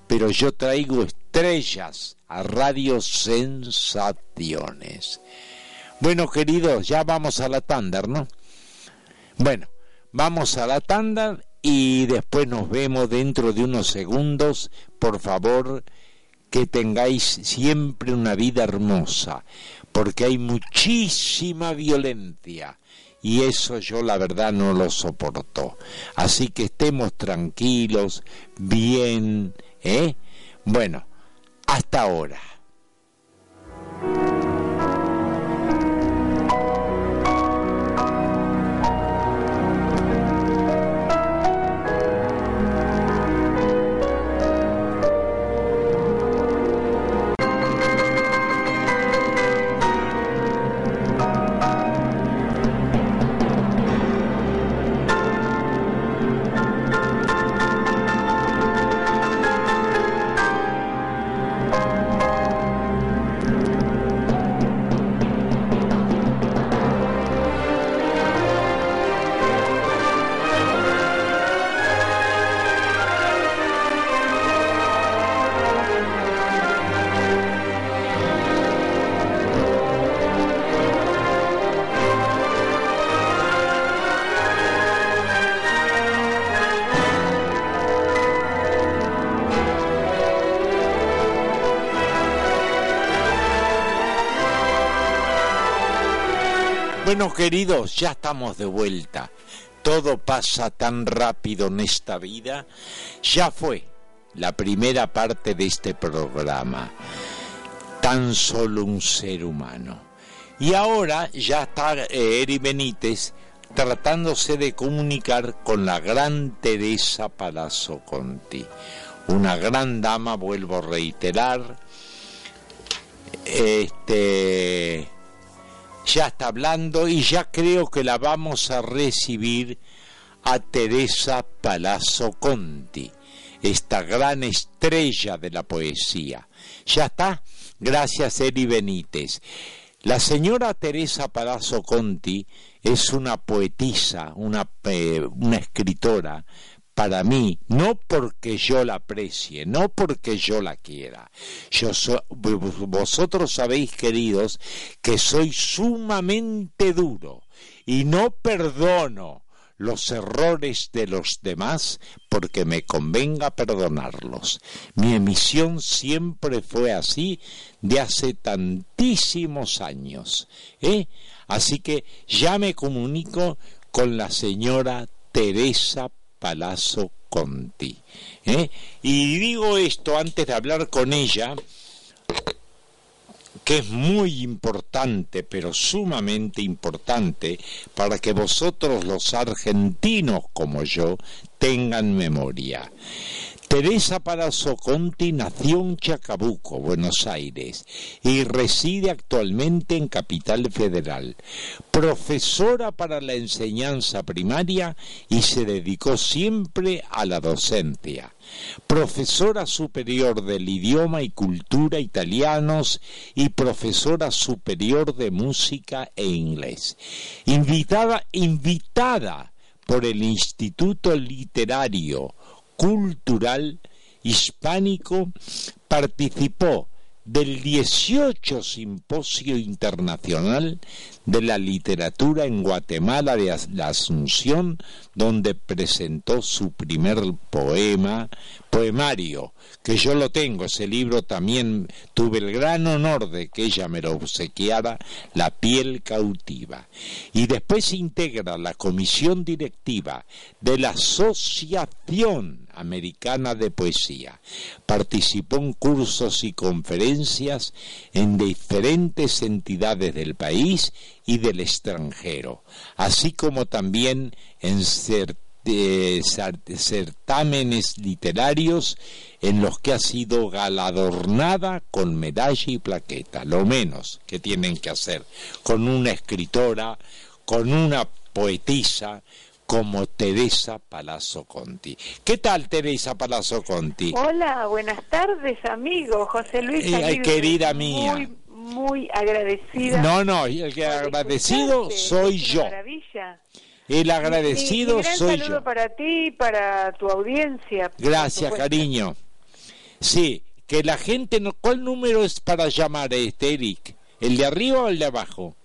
S2: pero yo traigo estrellas a Radio Sensaciones. Bueno, queridos, ya vamos a la tanda, ¿no? Bueno, vamos a la tanda y después nos vemos dentro de unos segundos. Por favor, que tengáis siempre una vida hermosa, porque hay muchísima violencia y eso yo la verdad no lo soporto. Así que estemos tranquilos, bien, ¿eh? Bueno, hasta ahora. Bueno, queridos, ya estamos de vuelta. Todo pasa tan rápido en esta vida. Ya fue la primera parte de este programa. Tan solo un ser humano. Y ahora ya está eh, Eri Benítez tratándose de comunicar con la gran Teresa Palazzo Conti. Una gran dama, vuelvo a reiterar. Este ya está hablando y ya creo que la vamos a recibir a Teresa Palazzo Conti, esta gran estrella de la poesía. Ya está, gracias Eri Benítez. La señora Teresa Palazzo Conti es una poetisa, una, eh, una escritora para mí, no porque yo la aprecie, no porque yo la quiera. Yo vosotros sabéis, queridos, que soy sumamente duro y no perdono los errores de los demás porque me convenga perdonarlos. Mi emisión siempre fue así de hace tantísimos años. ¿eh? Así que ya me comunico con la señora Teresa Palazzo Conti. ¿eh? Y digo esto antes de hablar con ella, que es muy importante, pero sumamente importante, para que vosotros los argentinos como yo tengan memoria. Teresa Palazzo Conti nació en Chacabuco, Buenos Aires, y reside actualmente en Capital Federal. Profesora para la enseñanza primaria y se dedicó siempre a la docencia. Profesora superior del idioma y cultura italianos y profesora superior de música e inglés. Invitada, invitada por el Instituto Literario cultural hispánico participó del 18 Simposio Internacional de la Literatura en Guatemala de la Asunción, donde presentó su primer poema, poemario, que yo lo tengo, ese libro también tuve el gran honor de que ella me lo obsequiara, La piel cautiva. Y después integra la comisión directiva de la Asociación Americana de Poesía. Participó en cursos y conferencias en diferentes entidades del país y del extranjero, así como también en certámenes literarios en los que ha sido galardonada con medalla y plaqueta, lo menos que tienen que hacer con una escritora, con una poetisa, como Teresa Palazzo Conti. ¿Qué tal Teresa Palazzo Conti?
S4: Hola, buenas tardes amigo, José Luis.
S2: Eh, querida mía.
S4: Muy, muy agradecida.
S2: No, no, el que agradecido soy yo.
S4: Maravilla.
S2: El agradecido soy
S4: yo. para ti y para tu audiencia.
S2: Gracias, cariño. Sí, que la gente no... ¿Cuál número es para llamar este, Eric? ¿El de arriba o el de abajo?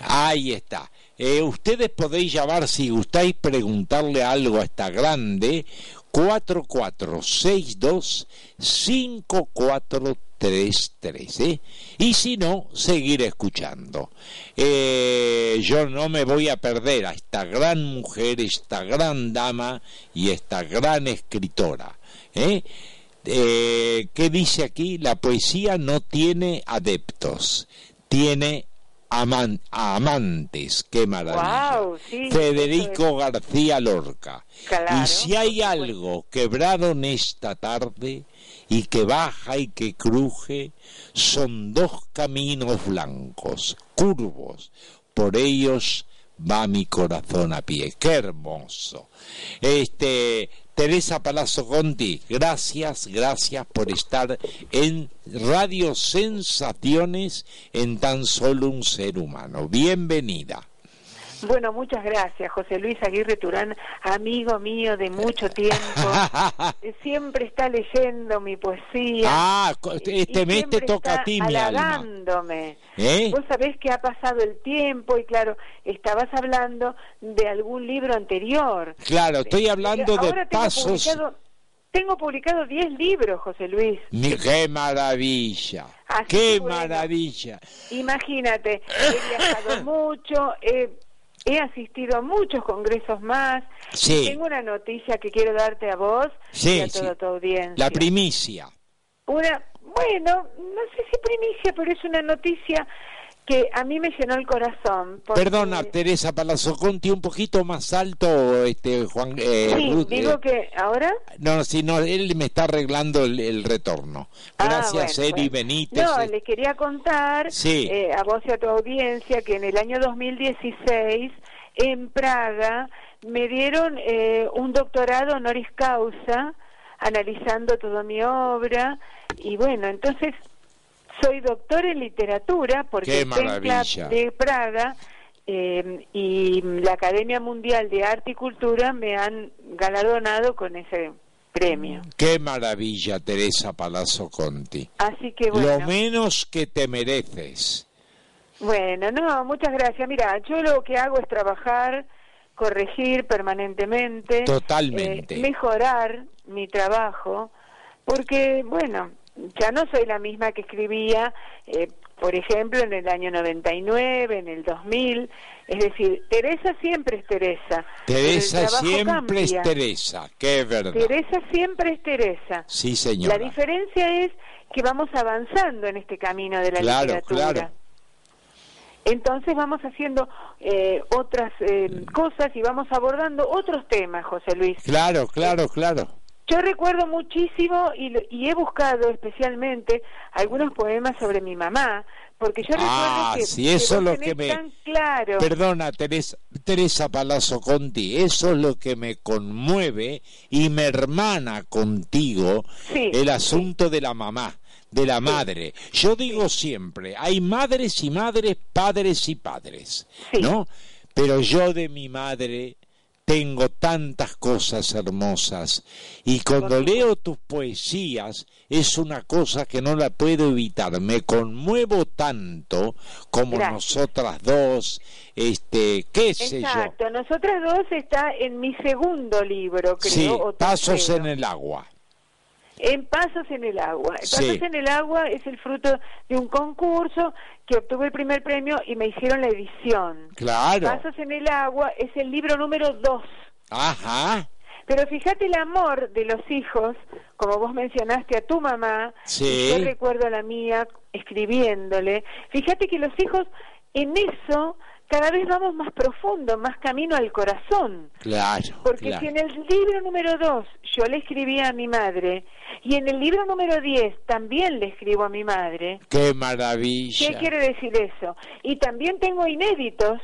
S2: Ahí está. Eh, ustedes podéis llamar si gustáis preguntarle algo a esta grande 4462 5433 ¿eh? y si no seguir escuchando eh, yo no me voy a perder a esta gran mujer esta gran dama y esta gran escritora ¿eh? eh ¿qué dice aquí? la poesía no tiene adeptos tiene amantes, qué maravilla. Federico García Lorca. y si hay algo quebrado en esta tarde y que baja y que cruje, son dos caminos blancos, curvos, por ellos va mi corazón a pie. Qué hermoso. Este Teresa Palazzo Conti, gracias, gracias por estar en Radio Sensaciones en tan solo un ser humano. Bienvenida. [laughs]
S4: Bueno, muchas gracias, José Luis Aguirre Turán, amigo mío de mucho tiempo. [laughs] siempre está leyendo mi poesía.
S2: Ah, este mes te toca a ti, mi alma.
S4: ¿Eh? Vos sabés que ha pasado el tiempo y claro, estabas hablando de algún libro anterior.
S2: Claro, estoy hablando de pasos.
S4: tengo publicado 10 libros, José Luis.
S2: ¡Qué maravilla! ¡Qué maravilla!
S4: Imagínate, he viajado [laughs] mucho, he He asistido a muchos congresos más. Tengo una noticia que quiero darte a vos y a toda tu audiencia.
S2: La primicia.
S4: Una, bueno, no sé si primicia, pero es una noticia que a mí me llenó el corazón.
S2: Perdona, Teresa Palazzo Conti, un poquito más alto, este Juan.
S4: Eh, sí, digo eh. que ahora.
S2: No, si no, él me está arreglando el, retorno. Ah, Gracias, Eri Benítez.
S4: No, le quería contar eh, a vos y a tu audiencia que en el año 2016 en Praga me dieron un doctorado honoris causa analizando toda mi obra y bueno, entonces soy doctor en literatura porque el de Praga eh, y la Academia Mundial de Arte y Cultura me han galardonado con ese premio.
S2: Qué maravilla, Teresa Palazzo Conti.
S4: Así que
S2: bueno. Lo menos que te mereces.
S4: Bueno, no, muchas gracias. Mira, yo lo que hago es trabajar, corregir permanentemente.
S2: Totalmente.
S4: Eh, mejorar mi trabajo, porque, bueno, ya no soy la misma que escribía, eh, por ejemplo, en el año 99, en el 2000. Es decir, Teresa siempre es Teresa.
S2: Teresa siempre es Teresa, es verdad.
S4: Teresa siempre es Teresa.
S2: Sí, señora.
S4: La diferencia es que vamos avanzando en este camino de la literatura. Claro. Entonces vamos haciendo eh, otras eh, cosas y vamos abordando otros temas, José Luis.
S2: Claro, claro, claro.
S4: Yo recuerdo muchísimo y, he buscado especialmente algunos poemas sobre mi mamá, porque yo
S2: ah,
S4: recuerdo que,
S2: sí, eso es lo que me
S4: tan claro.
S2: Perdona, Teresa, Teresa Palazzo Conti, eso es lo que me conmueve y me hermana contigo el asunto de la mamá de la madre. Yo digo siempre, hay madres y madres, padres y padres, ¿no? Pero yo de mi madre tengo tantas cosas hermosas y cuando leo tus poesías es una cosa que no la puedo evitar, me conmuevo tanto como nosotras dos, este, qué sé
S4: yo. Exacto, nosotras dos está en mi segundo libro, creo.
S2: Sí, Pasos en el agua.
S4: En Pasos en el Agua. Pasos en el Agua es el fruto de un concurso que obtuve el primer premio y me hicieron la edición.
S2: Claro.
S4: Pasos en el Agua es el libro número dos.
S2: Ajá.
S4: Pero fíjate el amor de los hijos, como vos mencionaste a tu mamá,
S2: sí.
S4: yo recuerdo a la mía escribiéndole. Fíjate que los hijos en eso cada vez vamos más profundo, más camino al corazón.
S2: Claro.
S4: Porque si en el libro número dos yo le escribía a mi madre y en el libro número 10 también le escribo a mi madre.
S2: ¡Qué maravilla!
S4: ¿Qué quiere decir eso? Y también tengo inéditos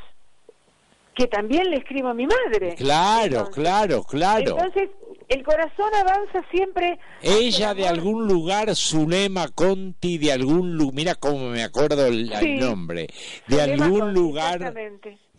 S4: que también le escribo a mi madre.
S2: Claro, claro, claro.
S4: Entonces, el corazón avanza siempre.
S2: Ella de algún lugar, Zulema Conti, de algún lugar, mira cómo me acuerdo el, nombre, de algún lugar.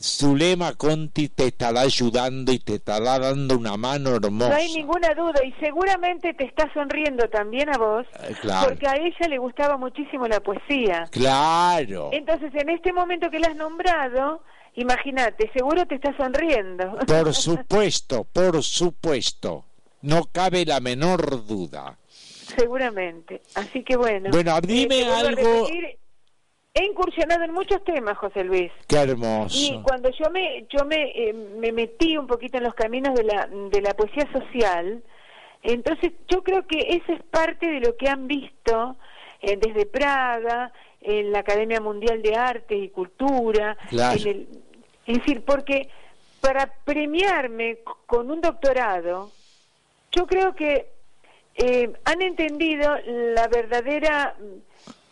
S2: Zulema Conti te estará ayudando y te estará dando una mano hermosa.
S4: No hay ninguna duda y seguramente te está sonriendo también a vos, eh, porque a ella le gustaba muchísimo la poesía.
S2: Claro.
S4: Entonces, en este momento que la has nombrado, imagínate, seguro te está sonriendo.
S2: Por [laughs] supuesto, por supuesto. No cabe la menor duda.
S4: Seguramente. Así que bueno.
S2: Bueno, dime eh, algo.
S4: He incursionado en muchos temas, José Luis.
S2: Qué hermoso.
S4: Y cuando yo me yo me, eh, me metí un poquito en los caminos de la de la poesía social, entonces yo creo que esa es parte de lo que han visto eh, desde Praga, en la Academia Mundial de Arte y Cultura, es decir, porque para premiarme con un doctorado, yo creo que eh, han entendido la verdadera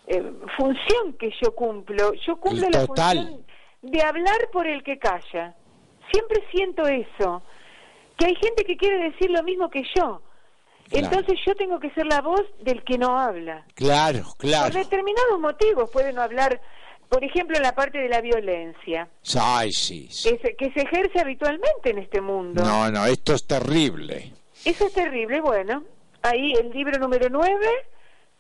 S4: eh, función que yo cumplo. Yo cumplo la función de hablar por el que calla. Siempre siento eso, que hay gente que quiere decir lo mismo que yo. Entonces yo tengo que ser la voz del que no habla.
S2: Claro, claro.
S4: Por determinados motivos pueden hablar, por ejemplo, en la parte de la violencia.
S2: Ay, sí.
S4: Que, se, que se ejerce habitualmente en este mundo.
S2: No, no, esto es terrible.
S4: Eso es terrible, bueno. Ahí el libro número 9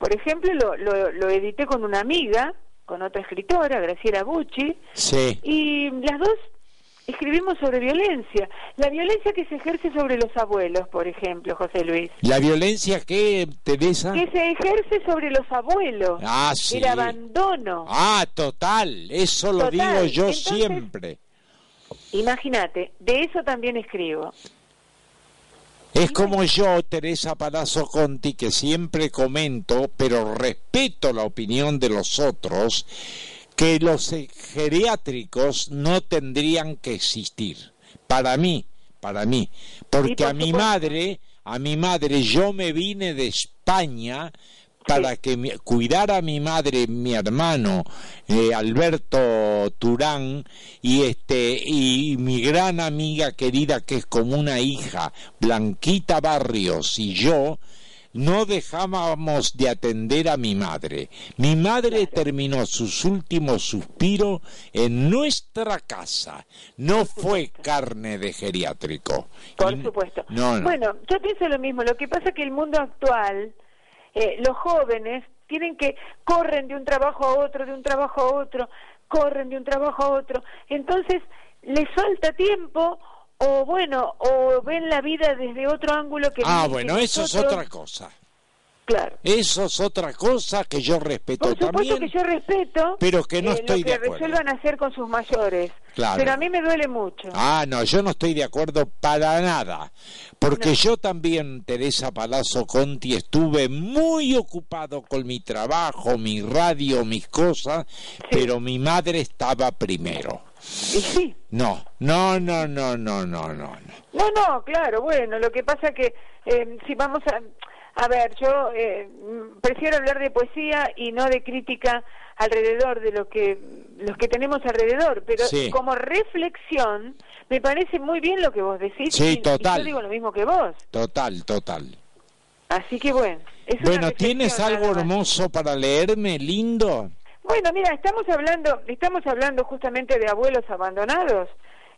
S4: por ejemplo, lo, lo, edité con una amiga, con otra escritora, Graciela Bucci,
S2: sí.
S4: y las dos escribimos sobre violencia. La violencia que se ejerce sobre los abuelos, por ejemplo, José Luis.
S2: ¿La violencia que, Teresa?
S4: Que se ejerce sobre los abuelos.
S2: Ah, sí.
S4: El abandono.
S2: Ah, total. Eso lo digo yo siempre.
S4: Imagínate, de eso también escribo.
S2: Es como yo, Teresa Palazzo Conti, que siempre comento, pero respeto la opinión de los otros, que los geriátricos no tendrían que existir. Para mí, para mí. Porque a mi madre, a mi madre, yo me vine de España para que cuidara a mi madre, mi hermano eh, Alberto Turán y este y mi gran amiga querida que es como una hija, Blanquita Barrios y yo no dejábamos de atender a mi madre. Mi madre terminó sus últimos suspiros en nuestra casa. No fue carne de geriátrico.
S4: Por supuesto. Bueno, yo pienso lo mismo. Lo que pasa es que el mundo actual eh, los jóvenes tienen que corren de un trabajo a otro, de un trabajo a otro, corren de un trabajo a otro. Entonces, les falta tiempo o bueno, o ven la vida desde otro ángulo que
S2: Ah, bueno, eso es otra cosa.
S4: Claro.
S2: Eso es otra cosa que yo respeto
S4: Por
S2: supuesto
S4: que yo respeto.
S2: Pero que no eh, estoy
S4: de
S2: acuerdo.
S4: resuelvan hacer con sus mayores.
S2: Claro.
S4: Pero a mí me duele mucho.
S2: Ah, no, yo no estoy de acuerdo para nada. Porque yo también, Teresa Palazzo Conti, estuve muy ocupado con mi trabajo, mi radio, mis cosas, pero mi madre estaba primero.
S4: ¿Y sí?
S2: No, no, no, no, no, no, no.
S4: No, no, claro, bueno, lo que pasa que eh, si vamos a a ver, yo eh, prefiero hablar de poesía y no de crítica alrededor de lo que los que tenemos alrededor, pero como reflexión me parece muy bien lo que vos decís.
S2: Sí, total.
S4: yo digo lo mismo que vos.
S2: Total, total.
S4: Así que bueno.
S2: bueno, ¿tienes algo hermoso para leerme, lindo?
S4: Bueno, mira, estamos hablando, estamos hablando justamente de abuelos abandonados.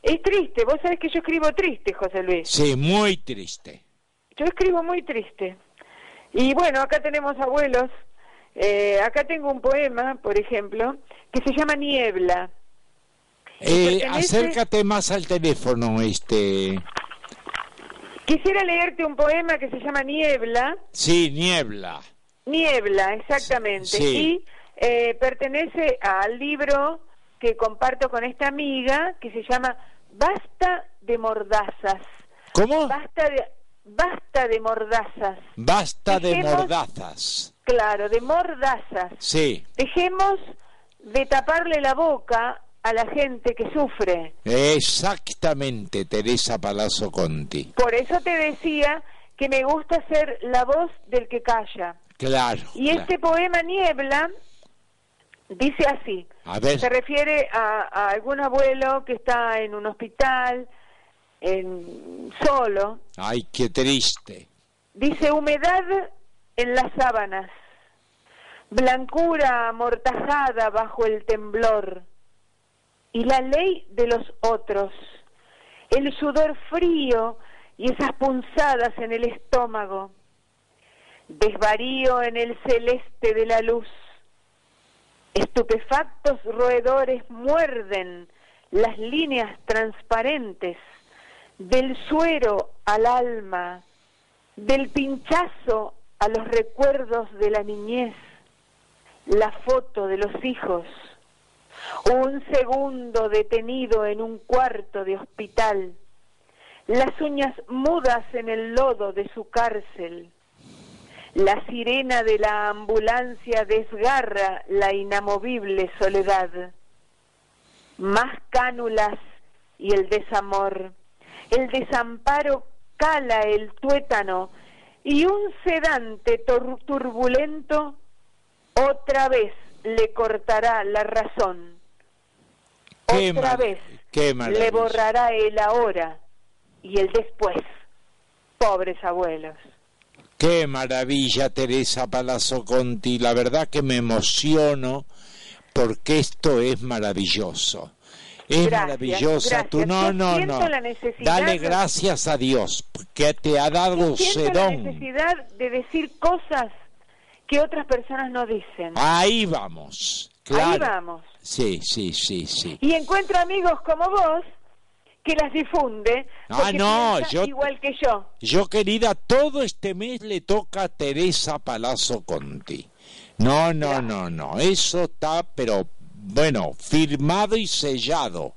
S4: Es triste, vos sabés que yo escribo triste, José Luis.
S2: Sí, muy triste.
S4: Yo escribo muy triste. Y bueno, acá tenemos abuelos. Eh, acá tengo un poema, por ejemplo, que se llama Niebla.
S2: Eh, acércate más al teléfono, este.
S4: Quisiera leerte un poema que se llama Niebla.
S2: Sí, Niebla.
S4: Niebla, exactamente. Y eh, pertenece al libro que comparto con esta amiga que se llama Basta de mordazas.
S2: ¿Cómo?
S4: Basta de basta de mordazas.
S2: Basta de mordazas.
S4: Claro, de mordazas.
S2: Sí.
S4: Dejemos de taparle la boca a la gente que sufre.
S2: Exactamente, Teresa Palazzo Conti.
S4: Por eso te decía que me gusta ser la voz del que calla.
S2: Claro.
S4: Y este poema Niebla dice así.
S2: A ver.
S4: Se refiere a algún abuelo que está en un hospital en, solo.
S2: Ay, qué triste.
S4: Dice humedad en las sábanas, blancura amortajada bajo el temblor y la ley de los otros, el sudor frío y esas punzadas en el estómago, desvarío en el celeste de la luz, estupefactos roedores muerden las líneas transparentes del suero al alma, del pinchazo a los recuerdos de la niñez, la foto de los hijos, un segundo detenido en un cuarto de hospital, las uñas mudas en el lodo de su cárcel, la sirena de la ambulancia desgarra la inamovible soledad, más cánulas y el desamor, el desamparo cala el tuétano y un sedante turbulento otra vez le cortará la razón. otra vez le borrará el ahora y el después. Pobres abuelos.
S2: Qué maravilla, Teresa Palazzo Conti. La verdad que me emociono porque esto es maravilloso. Es maravillosa. Tú no, no, no. Dale gracias a Dios que te ha dado sedón. la
S4: necesidad de decir cosas que otras personas no dicen.
S2: Ahí vamos. Claro.
S4: Ahí vamos.
S2: Sí, sí, sí, sí.
S4: Y encuentro amigos como vos que las difunde.
S2: Ah, no, yo.
S4: Igual que yo.
S2: Yo, querida, todo este mes le toca a Teresa Palazzo Conti. No, no, no, no. Eso está, pero bueno, firmado y sellado.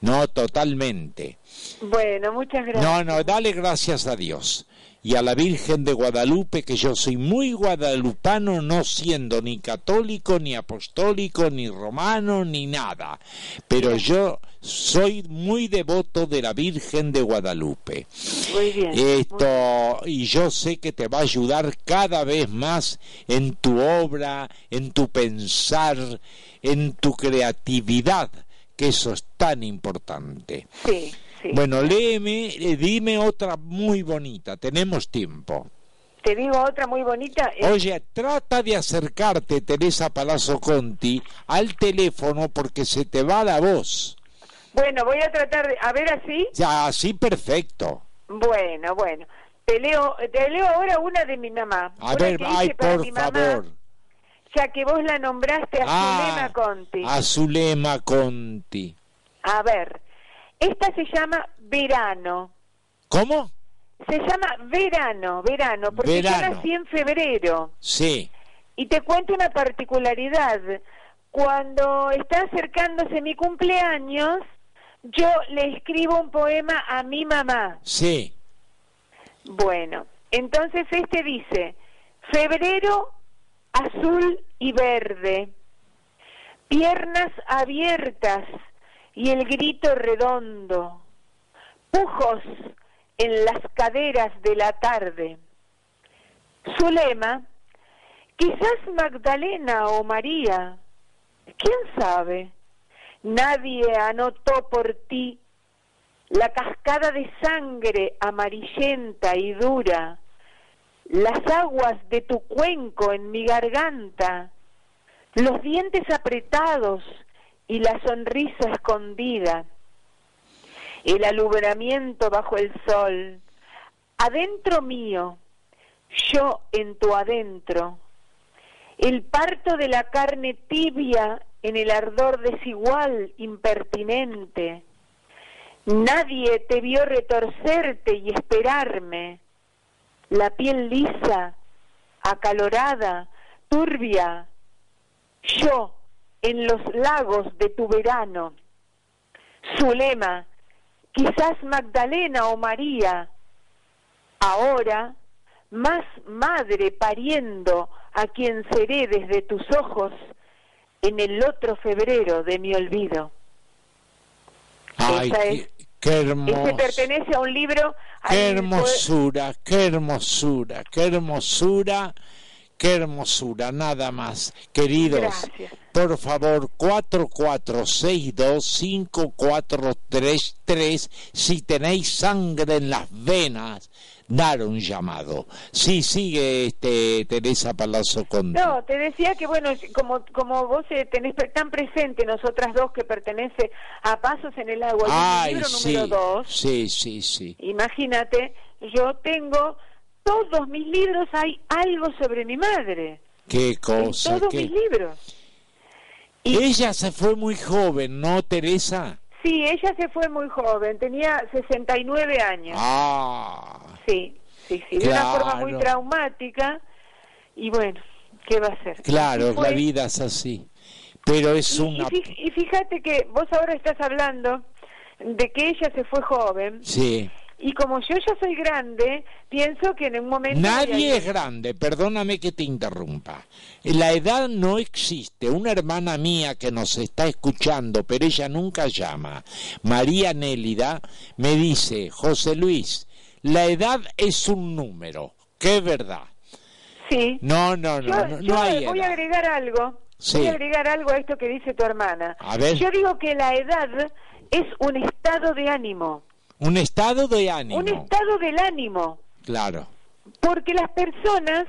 S2: No, totalmente.
S4: Bueno, muchas gracias.
S2: No, no, dale gracias a Dios y a la Virgen de Guadalupe, que yo soy muy guadalupano, no siendo ni católico, ni apostólico, ni romano, ni nada. Pero yo soy muy devoto de la Virgen de Guadalupe.
S4: Muy bien.
S2: Esto, y yo sé que te va a ayudar cada vez más en tu obra, en tu pensar, en tu creatividad, que eso es tan importante.
S4: Sí.
S2: Bueno, léeme, eh, dime otra muy bonita, tenemos tiempo.
S4: Te digo otra muy bonita.
S2: Eh. Oye, trata de acercarte, Teresa Palazzo Conti, al teléfono porque se te va la voz.
S4: Bueno, voy a tratar de... A ver, así.
S2: Ya, así perfecto.
S4: Bueno, bueno. Te leo, te leo ahora una de mi mamá.
S2: A ver, ay, por favor.
S4: ya que vos la nombraste a ah, Zulema Conti.
S2: A Zulema Conti.
S4: A ver, esta se llama verano.
S2: ¿Cómo?
S4: Se llama verano, verano, porque yo nací en febrero.
S2: Sí.
S4: Y te cuento una particularidad. Cuando está acercándose mi cumpleaños, yo le escribo un poema a mi mamá.
S2: Sí.
S4: Bueno, entonces este dice, febrero azul y verde, piernas abiertas y el grito redondo, pujos en las caderas de la tarde. Su lema, quizás Magdalena o María, quién sabe, nadie anotó por ti la cascada de sangre amarillenta y dura, las aguas de tu cuenco en mi garganta, los dientes apretados y la sonrisa escondida, el alumbramiento bajo el sol, adentro mío, yo en tu adentro, el parto de la carne tibia en el ardor desigual, impertinente. Nadie te vio retorcerte y esperarme. La piel lisa, acalorada, turbia. Yo, en los lagos de tu verano. Su lema, quizás Magdalena o María, ahora más madre pariendo a quien seré desde tus ojos en el otro febrero de mi olvido.
S2: Ay, qué,
S4: Este pertenece a un libro.
S2: Qué hermosura, qué hermosura, qué hermosura Qué hermosura, nada más. Queridos, por favor, 4462-5433, si tenéis sangre en las venas, dar un llamado. Sí, sigue este, Teresa Palazzo con.
S4: No, te decía que bueno, como, como vos eh, tenés tan presente nosotras dos que pertenece a Pasos en el Agua, el libro número dos.
S2: Sí, sí, sí.
S4: Imagínate, yo tengo todos mis libros hay algo sobre mi madre.
S2: Qué cosa.
S4: En todos mis libros.
S2: Y ella se fue muy joven, ¿no, Teresa?
S4: Sí, ella se fue muy joven, tenía 69 años.
S2: Ah.
S4: Sí, sí, sí, de una forma muy traumática. Y bueno, ¿qué va a ser?
S2: Claro, la vida es así. Pero es una...
S4: Y fíjate que vos ahora estás hablando de que ella se fue joven.
S2: Sí.
S4: Y como yo ya soy grande, pienso que en un momento...
S2: Nadie es grande, perdóname que te interrumpa. La edad no existe. Una hermana mía que nos está escuchando, pero ella nunca llama, María Nélida, me dice, José Luis, la edad es un número, es verdad.
S4: Sí.
S2: No, no, no, no, hay
S4: Voy a agregar algo. Voy a agregar algo a esto que dice tu hermana.
S2: A ver.
S4: Yo digo que la edad es un estado de ánimo.
S2: Un estado de ánimo.
S4: Un estado del ánimo.
S2: Claro.
S4: Porque las personas,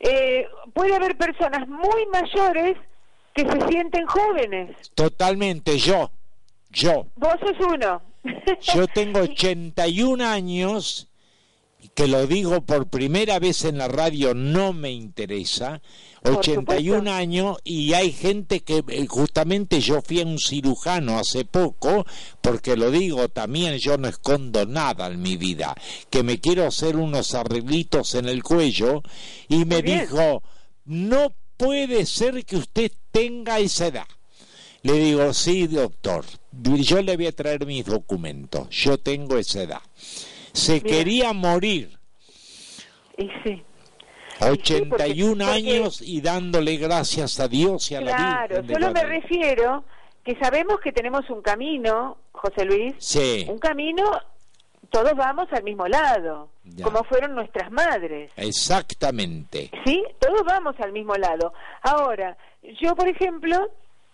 S4: eh, puede haber personas muy mayores que se sienten jóvenes.
S2: Totalmente, yo, yo.
S4: Vos sos uno.
S2: yo tengo [laughs] 81 años que lo digo por primera vez en la radio, no me interesa, 81 años y hay gente que eh, justamente yo fui a un cirujano hace poco, porque lo digo también, yo no escondo nada en mi vida, que me quiero hacer unos arreglitos en el cuello y me dijo, no puede ser que usted tenga esa edad. Le digo, sí, doctor, yo le voy a traer mis documentos, yo tengo esa edad se quería morir.
S4: Y sí.
S2: 81 años y dándole gracias a Dios y a la
S4: vida. Claro, solo me refiero que sabemos que tenemos un camino, José Luis.
S2: Sí.
S4: Un camino, todos vamos al mismo lado, como fueron nuestras madres.
S2: Exactamente.
S4: Sí, todos vamos al mismo lado. Ahora, yo, por ejemplo,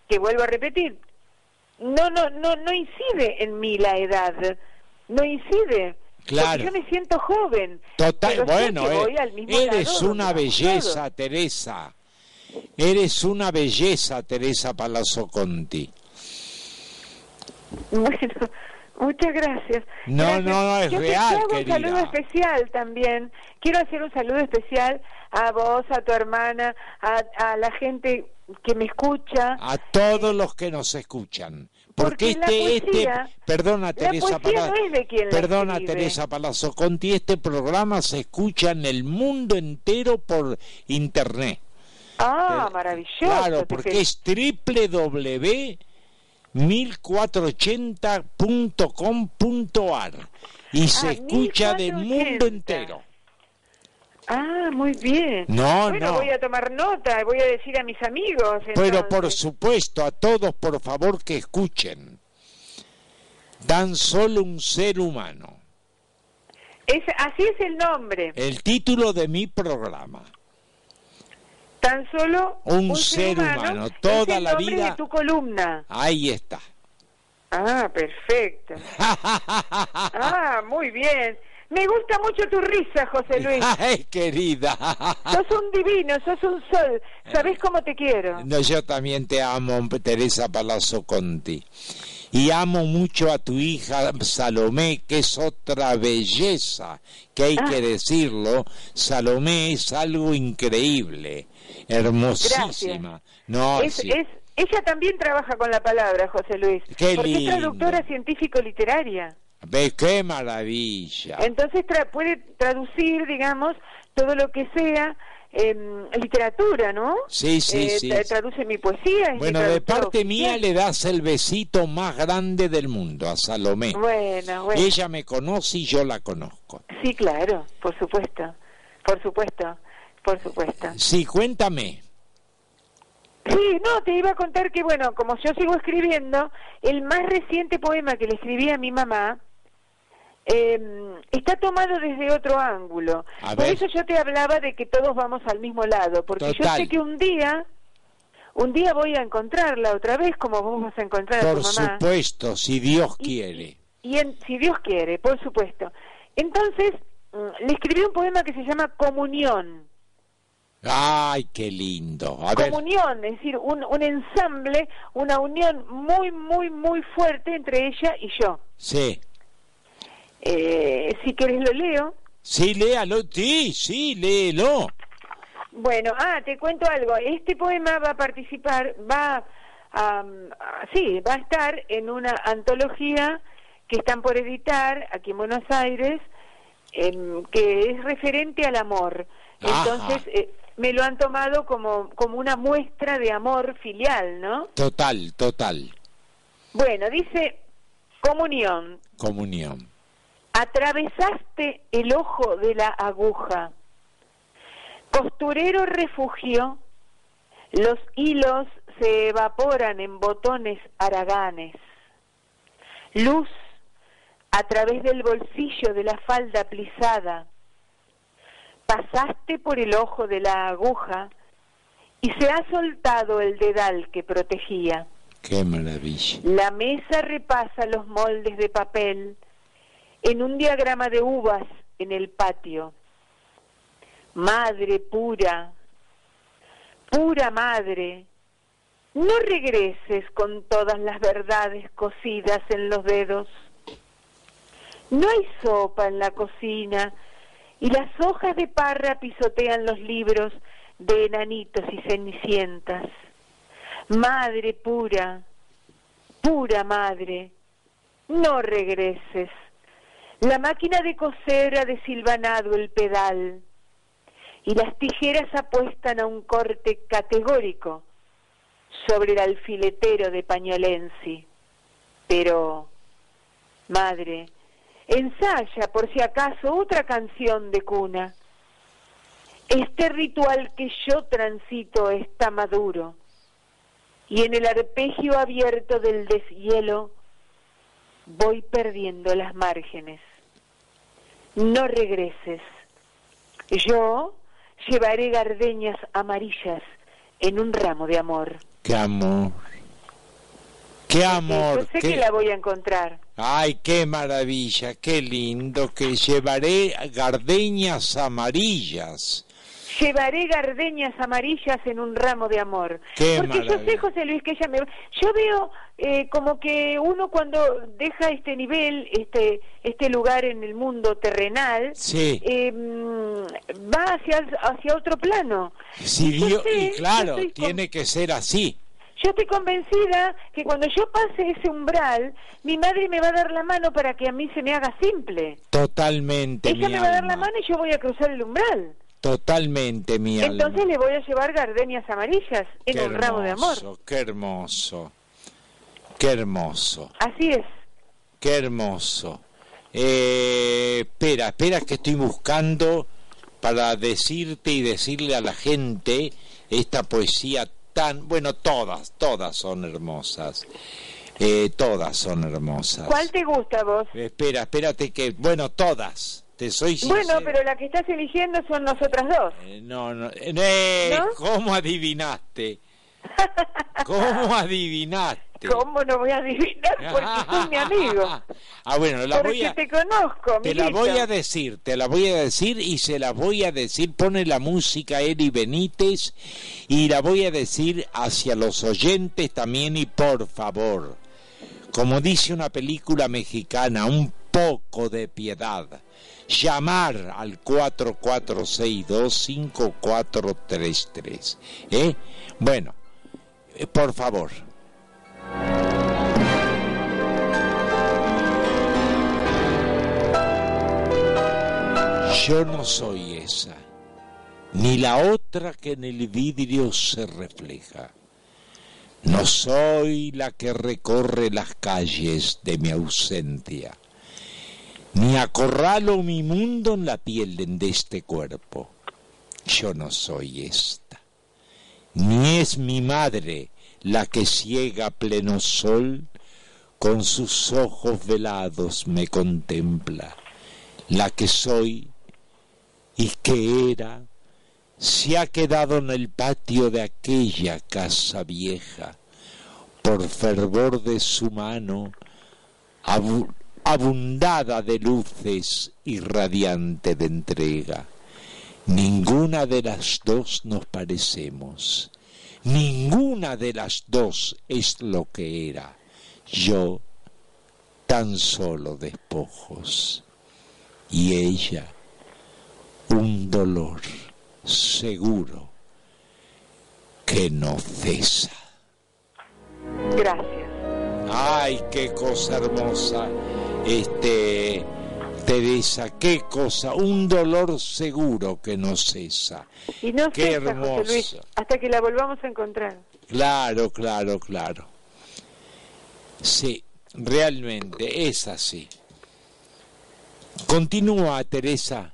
S4: que vuelvo a repetir, no, no, no, no incide en mí la edad, no incide
S2: Claro.
S4: yo me siento joven.
S2: Total, bueno, eh, eres una belleza, Teresa. Eres una belleza, Teresa Palazzo Conti. [laughs]
S4: Bueno, muchas gracias.
S2: No, no, no, es real,
S4: quiero un saludo especial también. Quiero hacer un saludo especial a vos, a tu hermana, a, a la gente que me escucha.
S2: A todos los que nos escuchan. Porque, este, este, perdona Teresa Palazzo, perdona Teresa Palazzo Conti, este programa se escucha en el mundo entero por internet.
S4: Ah, maravilloso.
S2: Claro, porque es www.1480.com.ar y ah, se escucha del mundo entero.
S4: Ah, muy bien.
S2: No,
S4: bueno, voy a tomar nota, voy a decir a mis amigos.
S2: Pero por supuesto, a todos, por favor, que escuchen. Tan solo un ser humano.
S4: Es, así es el nombre.
S2: El título de mi programa.
S4: Tan solo
S2: un, ser, humano, toda la vida.
S4: De tu columna.
S2: Ahí está.
S4: Ah, perfecto. [laughs] ah, muy bien. Me gusta mucho tu risa, José Luis. [laughs]
S2: Ay, querida.
S4: Sos un divino, sos un sol. ¿Sabés cómo te quiero?
S2: No, yo también te amo, Teresa Palazzo Conti. Y amo mucho a tu hija Salomé, que es otra belleza, que hay que ah. decirlo. Salomé es algo increíble, hermosísima. No,
S4: es, ella también trabaja con la palabra, José Luis.
S2: Qué
S4: porque es traductora científico-literaria.
S2: Ve qué maravilla.
S4: Entonces puede traducir, digamos, todo lo que sea em, literatura, ¿no?
S2: Sí, sí, eh, sí.
S4: Traduce mi poesía.
S2: bueno, de parte mía le das el besito más grande del mundo a Salomé.
S4: Bueno, bueno.
S2: Ella me conoce y yo la conozco.
S4: Sí, claro, por supuesto, por supuesto, por supuesto.
S2: Sí, cuéntame.
S4: Sí, no, te iba a contar que, bueno, como yo sigo escribiendo, el más reciente poema que le escribí a mi mamá Em, está tomado desde otro ángulo. Por eso yo te hablaba de que todos vamos al mismo lado, porque yo sé que un día, un día voy a encontrarla otra vez, como vamos a encontrar a tu
S2: mamá. Por supuesto, si Dios quiere.
S4: Y, si Dios quiere, por supuesto. Entonces, mm, le escribí un poema que se llama Comunión.
S2: Ay, qué lindo.
S4: Comunión, es decir, un, un ensamble, una unión muy, muy, muy fuerte entre ella y yo.
S2: Sí.
S4: Eh, si querés lo leo.
S2: Sí, léalo, sí, sí, léelo.
S4: Bueno, ah, te cuento algo. Este poema va a participar, va a, sí, va a estar en una antología que están por editar aquí en Buenos Aires, em, que es referente al amor. Entonces, eh, me lo han tomado como, como una muestra de amor filial, ¿no?
S2: Total, total.
S4: Bueno, dice comunión.
S2: Comunión.
S4: Atravesaste el ojo de la aguja. Costurero refugio, los hilos se evaporan en botones haraganes. Luz a través del bolsillo de la falda plisada. Pasaste por el ojo de la aguja y se ha soltado el dedal que protegía.
S2: Qué maravilla.
S4: La mesa repasa los moldes de papel en un diagrama de uvas en el patio. Madre pura, pura madre, no regreses con todas las verdades cosidas en los dedos. No hay sopa en la cocina y las hojas de parra pisotean los libros de enanitos y cenicientas. Madre pura, pura madre, no regreses. La máquina de coser ha desilvanado el pedal y las tijeras apuestan a un corte categórico sobre el alfiletero de Pañolensi. Pero, madre, ensaya por si acaso otra canción de cuna. Este ritual que yo transito está maduro y en el arpegio abierto del deshielo voy perdiendo las márgenes. No regreses. Yo llevaré gardeñas amarillas en un ramo de amor.
S2: ¡Qué amor! ¡Qué amor!
S4: Yo sé que la voy a encontrar.
S2: ¡Ay, qué maravilla! ¡Qué lindo! Que llevaré gardeñas amarillas
S4: llevaré gardenias amarillas en un ramo de amor. Porque yo sé, José Luis, que ella me... Yo veo eh, como que uno cuando deja este nivel, este este lugar en el mundo terrenal, em, va hacia, hacia otro plano.
S2: Sí, y claro, tiene que ser así.
S4: Yo estoy convencida que cuando yo pase ese umbral, mi madre me va a dar la mano para que a mí se me haga simple.
S2: Totalmente.
S4: Ella me va a dar la mano y yo voy a cruzar el umbral.
S2: Totalmente, mi
S4: Entonces le voy a llevar gardenias amarillas en un ramo de amor.
S2: Qué hermoso, qué hermoso.
S4: Así es.
S2: Qué hermoso. Eh, espera, espera que estoy buscando para decirte y decirle a la gente esta poesía tan, bueno, todas, todas son hermosas. Eh, todas son hermosas.
S4: ¿Cuál te gusta vos?
S2: Espera, espérate que, bueno, todas
S4: bueno, pero la que estás eligiendo son nosotras dos.
S2: Eh, no, no, eh, ¿cómo adivinaste? [laughs] ¿Cómo adivinaste? [laughs]
S4: ¿Cómo no voy a adivinar? Porque tú mi amigo. [laughs]
S2: Ah, bueno, la
S4: voy
S2: a...
S4: te conozco,
S2: Te la voy a decir, te la voy a decir y se la voy a decir. Pone la música Eri Benítez y la voy a decir hacia los oyentes también y por favor, como dice una película mexicana, un poco de piedad llamar al 4462-5433. ¿eh? Bueno, eh, por favor. Yo no soy esa, ni la otra que en el vidrio se refleja. No soy la que recorre las calles de mi ausencia ni acorralo mi mundo en la piel de este cuerpo. Yo no soy esta, ni es mi madre la que ciega pleno sol con sus ojos velados me contempla. La que soy y que era se ha quedado en el patio de aquella casa vieja, por fervor de su mano, abundada de luces y radiante de entrega. Ninguna de las dos nos parecemos, ninguna de las dos es lo que era. Yo tan solo despojos y ella un dolor seguro que no cesa.
S4: Gracias.
S2: Ay, qué cosa hermosa. Este Teresa, qué cosa, un dolor seguro que no cesa.
S4: Y no qué hermoso. hasta que la volvamos a encontrar.
S2: Claro, claro, claro. Sí, realmente es así. Continúa, Teresa.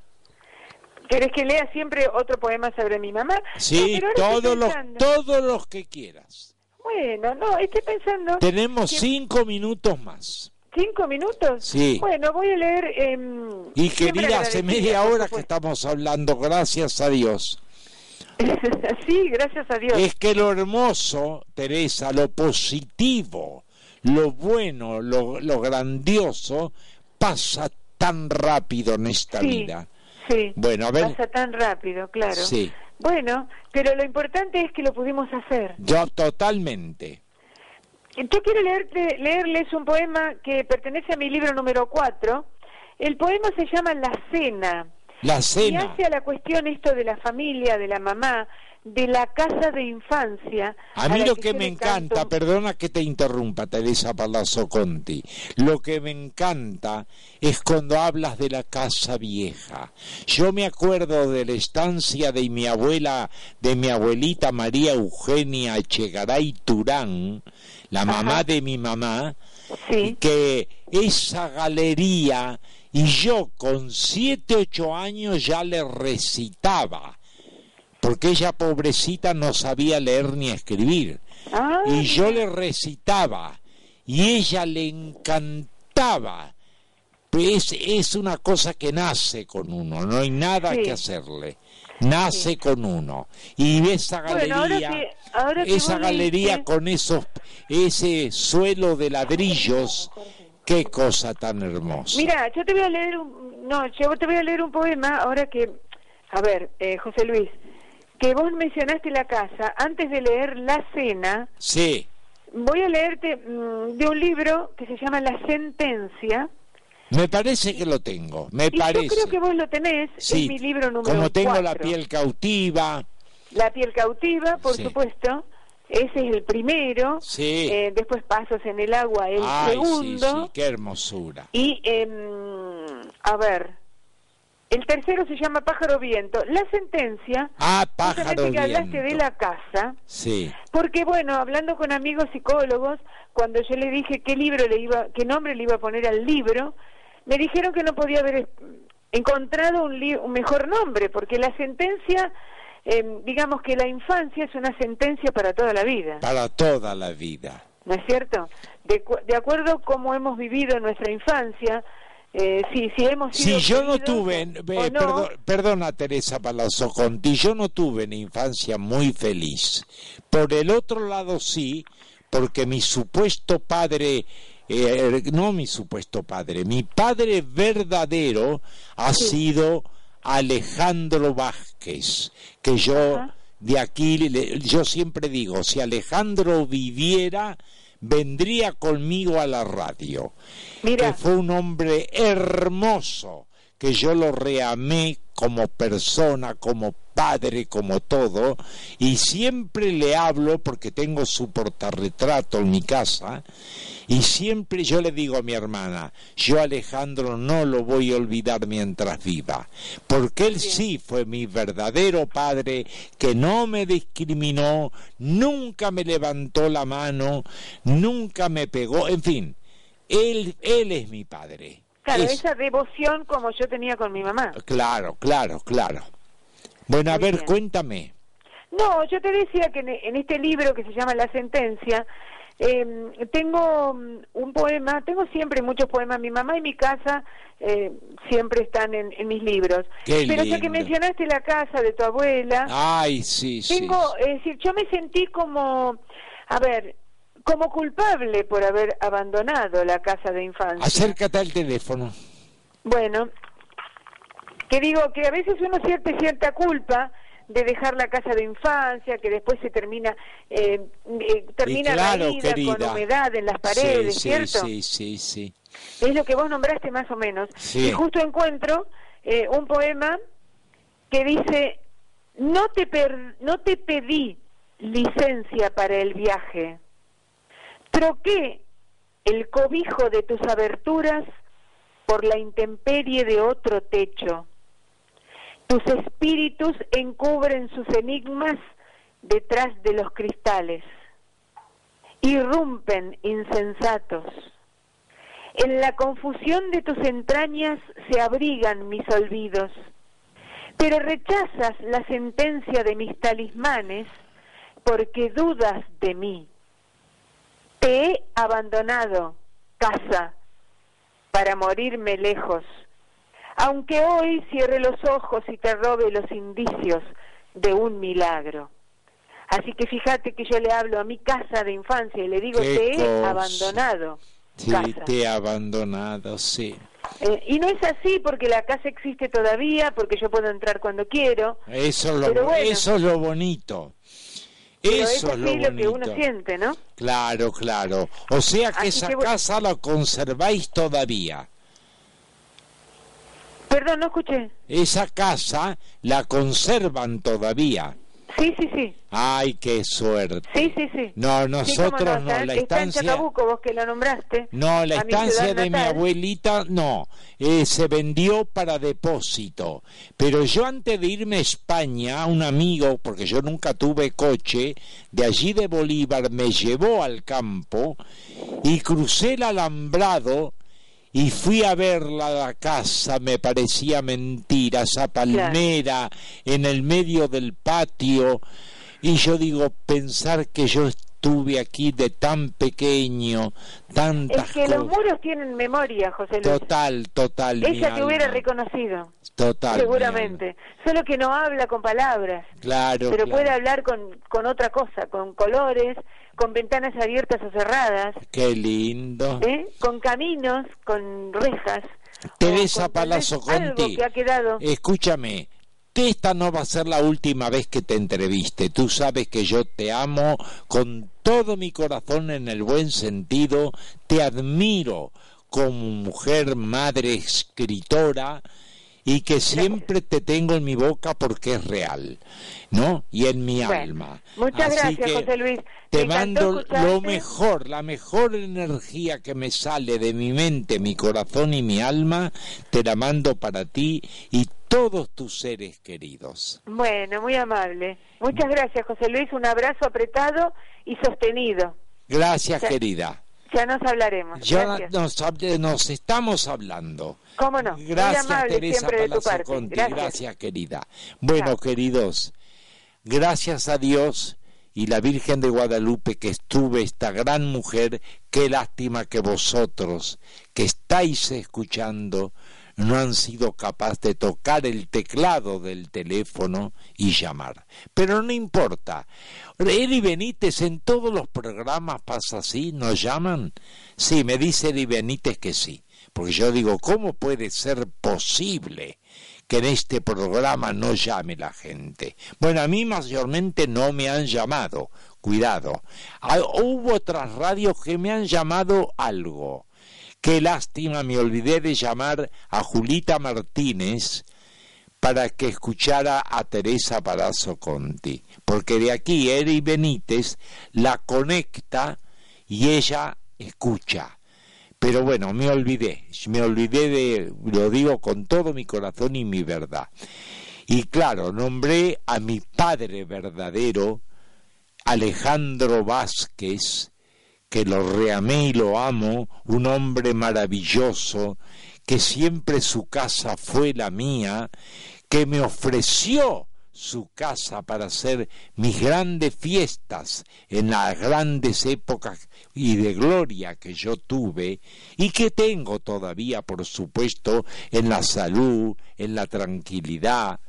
S4: ¿Querés que lea siempre otro poema sobre mi mamá?
S2: Sí, todos, los, todos los que quieras.
S4: Bueno, no, estoy pensando...
S2: Tenemos cinco minutos más.
S4: ¿Cinco minutos?
S2: Sí.
S4: Bueno, voy a leer... Eh,
S2: y querida, hace media hora que estamos hablando, gracias a Dios. [laughs]
S4: sí, gracias a Dios.
S2: Es que lo hermoso, Teresa, lo positivo, lo bueno, lo, lo grandioso, pasa tan rápido en esta vida.
S4: Sí, bueno, a ver. pasa tan rápido, claro. Sí. Bueno, pero lo importante es que lo pudimos hacer.
S2: Yo totalmente.
S4: Yo quiero leerte, leerles un poema que pertenece a mi libro número 4. El poema se llama La Cena.
S2: La Cena.
S4: Y hace a la cuestión esto de la familia, de la mamá, de la casa de infancia.
S2: A mí lo que, me encanta, perdona que te interrumpa, Teresa Palazzo Conti, lo que me encanta es cuando hablas de la casa vieja. Yo me acuerdo de la estancia de mi abuela, de mi abuelita María Eugenia Echegaray Turán, la mamá de mi mamá, que esa galería, y yo con siete, ocho años ya le recitaba porque ella pobrecita no sabía leer ni escribir. Y yo le recitaba y ella le encantaba. Pues es una cosa que nace con uno, no hay nada que hacerle. Nace con uno. Y esa galería, esa galería con esos, ese suelo de ladrillos, qué cosa tan hermosa.
S4: Mira, yo te voy a leer un, no, yo te voy a leer un poema ahora que, a ver, eh, José Luis, que vos mencionaste la casa, antes de leer La Cena,
S2: sí.
S4: voy a leerte mm, de un libro que se llama La Sentencia.
S2: Me parece que lo tengo, me parece.
S4: Yo creo que vos lo tenés, sí. es mi libro número
S2: Como tengo La piel cautiva.
S4: La piel cautiva, por supuesto. Ese es el primero.
S2: Sí.
S4: Eh, después Pasos en el agua, el segundo. Sí,
S2: qué hermosura.
S4: Y, em, a ver, el tercero se llama Pájaro Viento. La sentencia,
S2: ah, Pájaro
S4: que hablaste de la casa,
S2: sí.
S4: porque bueno, hablando con amigos psicólogos, cuando yo le dije qué libro le iba, qué nombre le iba a poner al libro, me dijeron que no podía haber encontrado un, un mejor nombre, porque la sentencia, em, digamos que la infancia es una sentencia para toda la vida.
S2: Para toda la vida.
S4: ¿No es cierto? De, de acuerdo a cómo hemos vivido nuestra infancia, eh, sí hemos
S2: Si yo no tuve, perdona Teresa Palazzo Conti, yo no tuve una infancia muy feliz. Por el otro lado sí, porque mi supuesto padre, eh, no mi supuesto padre, mi padre verdadero ha sido Alejandro Vázquez, que yo de aquí, yo siempre digo, si Alejandro viviera, vendría conmigo a la radio. Que fue un hombre hermoso, que yo lo reamé como persona, como padre, como todo, y siempre le hablo porque tengo su portarretrato en mi casa, y siempre yo le digo a mi hermana, yo Alejandro no lo voy a olvidar mientras viva, porque él sí fue mi verdadero padre, que no me discriminó, nunca me levantó la mano, nunca me pegó, en fin, él, él es mi padre.
S4: Claro, esa devoción como yo tenía con mi mamá.
S2: Claro, claro, claro. Bueno, a ver, cuéntame.
S4: No, yo te decía que en este libro que se llama La Sentencia, Em, tengo mm, un poema, tengo siempre muchos poemas. Mi mamá y mi casa eh, siempre están en, mis libros. Pero ya que mencionaste la casa de tu abuela,
S2: ay, sí,
S4: tengo, es decir, yo me sentí como, a ver, como culpable por haber abandonado la casa de infancia.
S2: Acércate al teléfono.
S4: Bueno, que digo que a veces uno siente cierta culpa de dejar la casa de infancia, que después se termina eh, eh termina la vida con humedad en las paredes, ¿cierto?
S2: Sí, sí, sí.
S4: Es lo que vos nombraste más o menos. Y justo encuentro eh, un poema que dice, no te, no te pedí licencia para el viaje, troqué el cobijo de tus aberturas por la intemperie de otro techo. Tus espíritus encubren sus enigmas detrás de los cristales. Irrumpen insensatos en la confusión de tus entrañas se abrigan mis olvidos, pero rechazas la sentencia de mis talismanes porque dudas de mí. Te he abandonado, casa, para morirme lejos, aunque hoy cierre los ojos y te robe los indicios de un milagro. Así que fíjate que yo le hablo a mi casa de infancia y le digo, te he abandonado.
S2: Sí, te he abandonado, sí.
S4: Eh, y no es así porque la casa existe todavía, porque yo puedo entrar cuando quiero.
S2: Eso, lo, eso es lo bonito. eso
S4: es, lo, que uno siente, ¿no?
S2: Claro, claro. O sea que esa casa la conserváis todavía.
S4: Perdón, no escuché.
S2: Esa casa la conservan todavía.
S4: Sí, sí, sí.
S2: Ay, qué suerte.
S4: Sí, sí, sí.
S2: No, nosotros no, la estancia...
S4: vos que la nombraste.
S2: No, la estancia de mi abuelita no, eh, se vendió para depósito. Pero yo antes de irme a España, un amigo, porque yo nunca tuve coche, de allí de Bolívar me llevó al campo y crucé el alambrado y fui a verla a la casa, me parecía mentira, esa palmera en el medio del patio, y yo digo, pensar que yo estuve aquí de tan pequeño, tantas
S4: Es que los muros tienen memoria, José Luis.
S2: Total, total.
S4: Ella te hubiera reconocido.
S2: Total.
S4: Seguramente. Solo que no habla con palabras.
S2: Claro.
S4: Pero puede hablar con, con otra cosa, con colores, con ventanas abiertas o cerradas.
S2: Qué lindo.
S4: ¿Eh? Con caminos, con rejas.
S2: Teresa Palazzo Conti.
S4: que ha quedado.
S2: Escúchame, esta no va a ser la última vez que te entreviste. Tú sabes que yo te amo con todo mi corazón en el buen sentido. Te admiro como mujer, madre, escritora y que siempre te tengo en mi boca porque es real, ¿no? Y en mi alma.
S4: Muchas gracias, José Luis.
S2: Te mando lo mejor, la mejor energía que me sale de mi mente, mi corazón y mi alma, te la mando para ti y todos tus seres queridos.
S4: Bueno, muy amable. Muchas gracias, José Luis. Un abrazo apretado y sostenido.
S2: Gracias, querida.
S4: Ya nos hablaremos.
S2: Ya nos, estamos hablando.
S4: ¿Cómo no?
S2: Gracias, Teresa Gracias. querida. Bueno, queridos, gracias a Dios y la Virgen de Guadalupe que estuve esta gran mujer, qué lástima que vosotros que estáis escuchando no han sido capaces de tocar el teclado del teléfono y llamar. Pero no importa. Eri Benítez en todos los programas pasa así, nos llaman. Sí, me dice Eri Benítez que sí. Porque yo digo, ¿cómo puede ser posible que en este programa no llame la gente? Bueno, a mí mayormente no me han llamado, cuidado. Ah, hubo otras radios que me han llamado algo Qué lástima, me olvidé de llamar a Julita Martínez para que escuchara a Teresa Palazzo Conti, porque de aquí Eri Benítez la conecta y ella escucha. Pero bueno, me olvidé, me olvidé de, lo digo con todo mi corazón y mi verdad. Y claro, nombré a mi padre verdadero, Alejandro Vázquez, que lo reamé y lo amo, un hombre maravilloso, que siempre su casa fue la mía, que me ofreció su casa para hacer mis grandes fiestas en las grandes épocas y de gloria que yo tuve y que tengo todavía, por supuesto, en la salud, en la tranquilidad.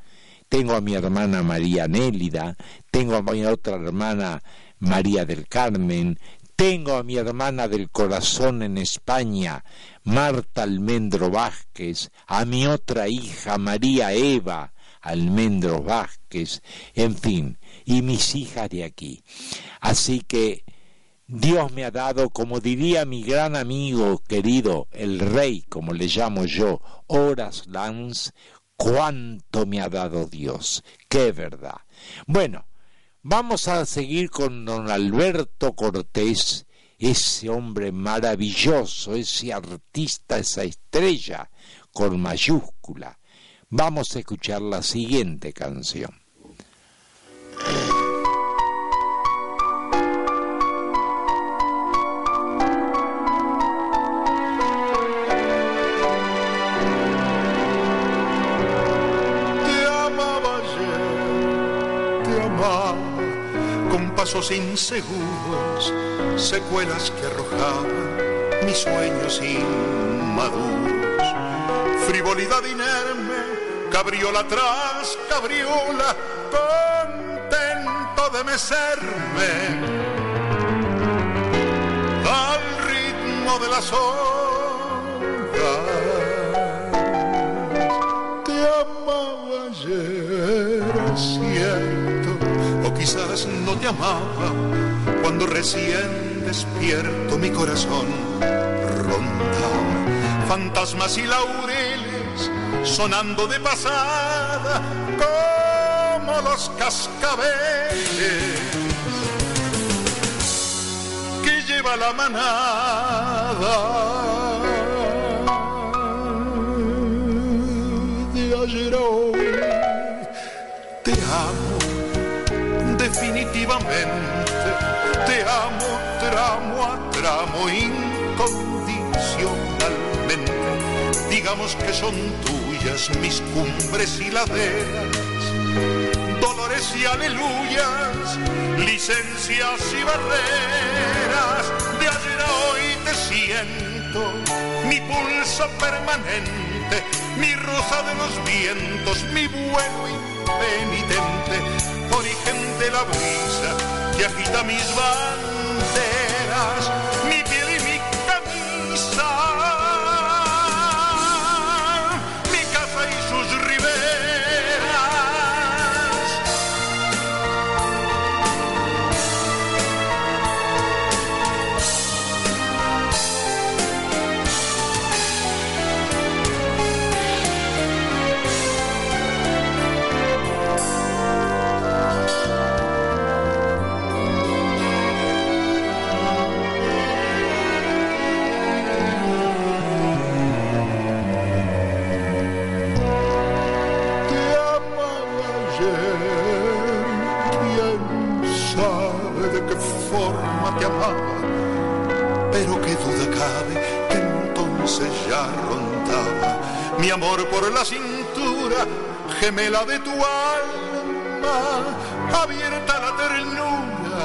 S2: Tengo a mi hermana María Nélida, tengo a mi otra hermana María del Carmen, tengo a mi hermana del corazón en España, Marta Almendro Vázquez, a mi otra hija María Eva Almendro Vázquez, en fin, y mis hijas de aquí. Así que Dios me ha dado, como diría mi gran amigo querido, el rey, como le llamo yo, Horas Lance, cuánto me ha dado Dios. Qué verdad. Bueno, vamos a seguir con don Alberto Cortés, ese hombre maravilloso, ese artista, esa estrella con mayúscula. Vamos a escuchar la siguiente canción.
S3: Inseguros, secuelas que arrojaban mis sueños inmaduros. Frivolidad inerme, cabriola tras cabriola, contento de mecerme al ritmo de las horas. Te amaba ayer, quizás no te amaba. Cuando recién despierto mi corazón rondaba fantasmas y laureles sonando de pasada como los cascabeles que lleva la manada Te amo tramo a tramo incondicionalmente. Digamos que son tuyas mis cumbres y laderas, dolores y aleluyas, licencias y barreras. De ayer a hoy te siento, mi pulso permanente, mi rosa de los vientos, mi vuelo impenitente de la brisa que agita mis banderas, mi piel mi amor por la cintura, gemela de tu alma, abierta la ternura.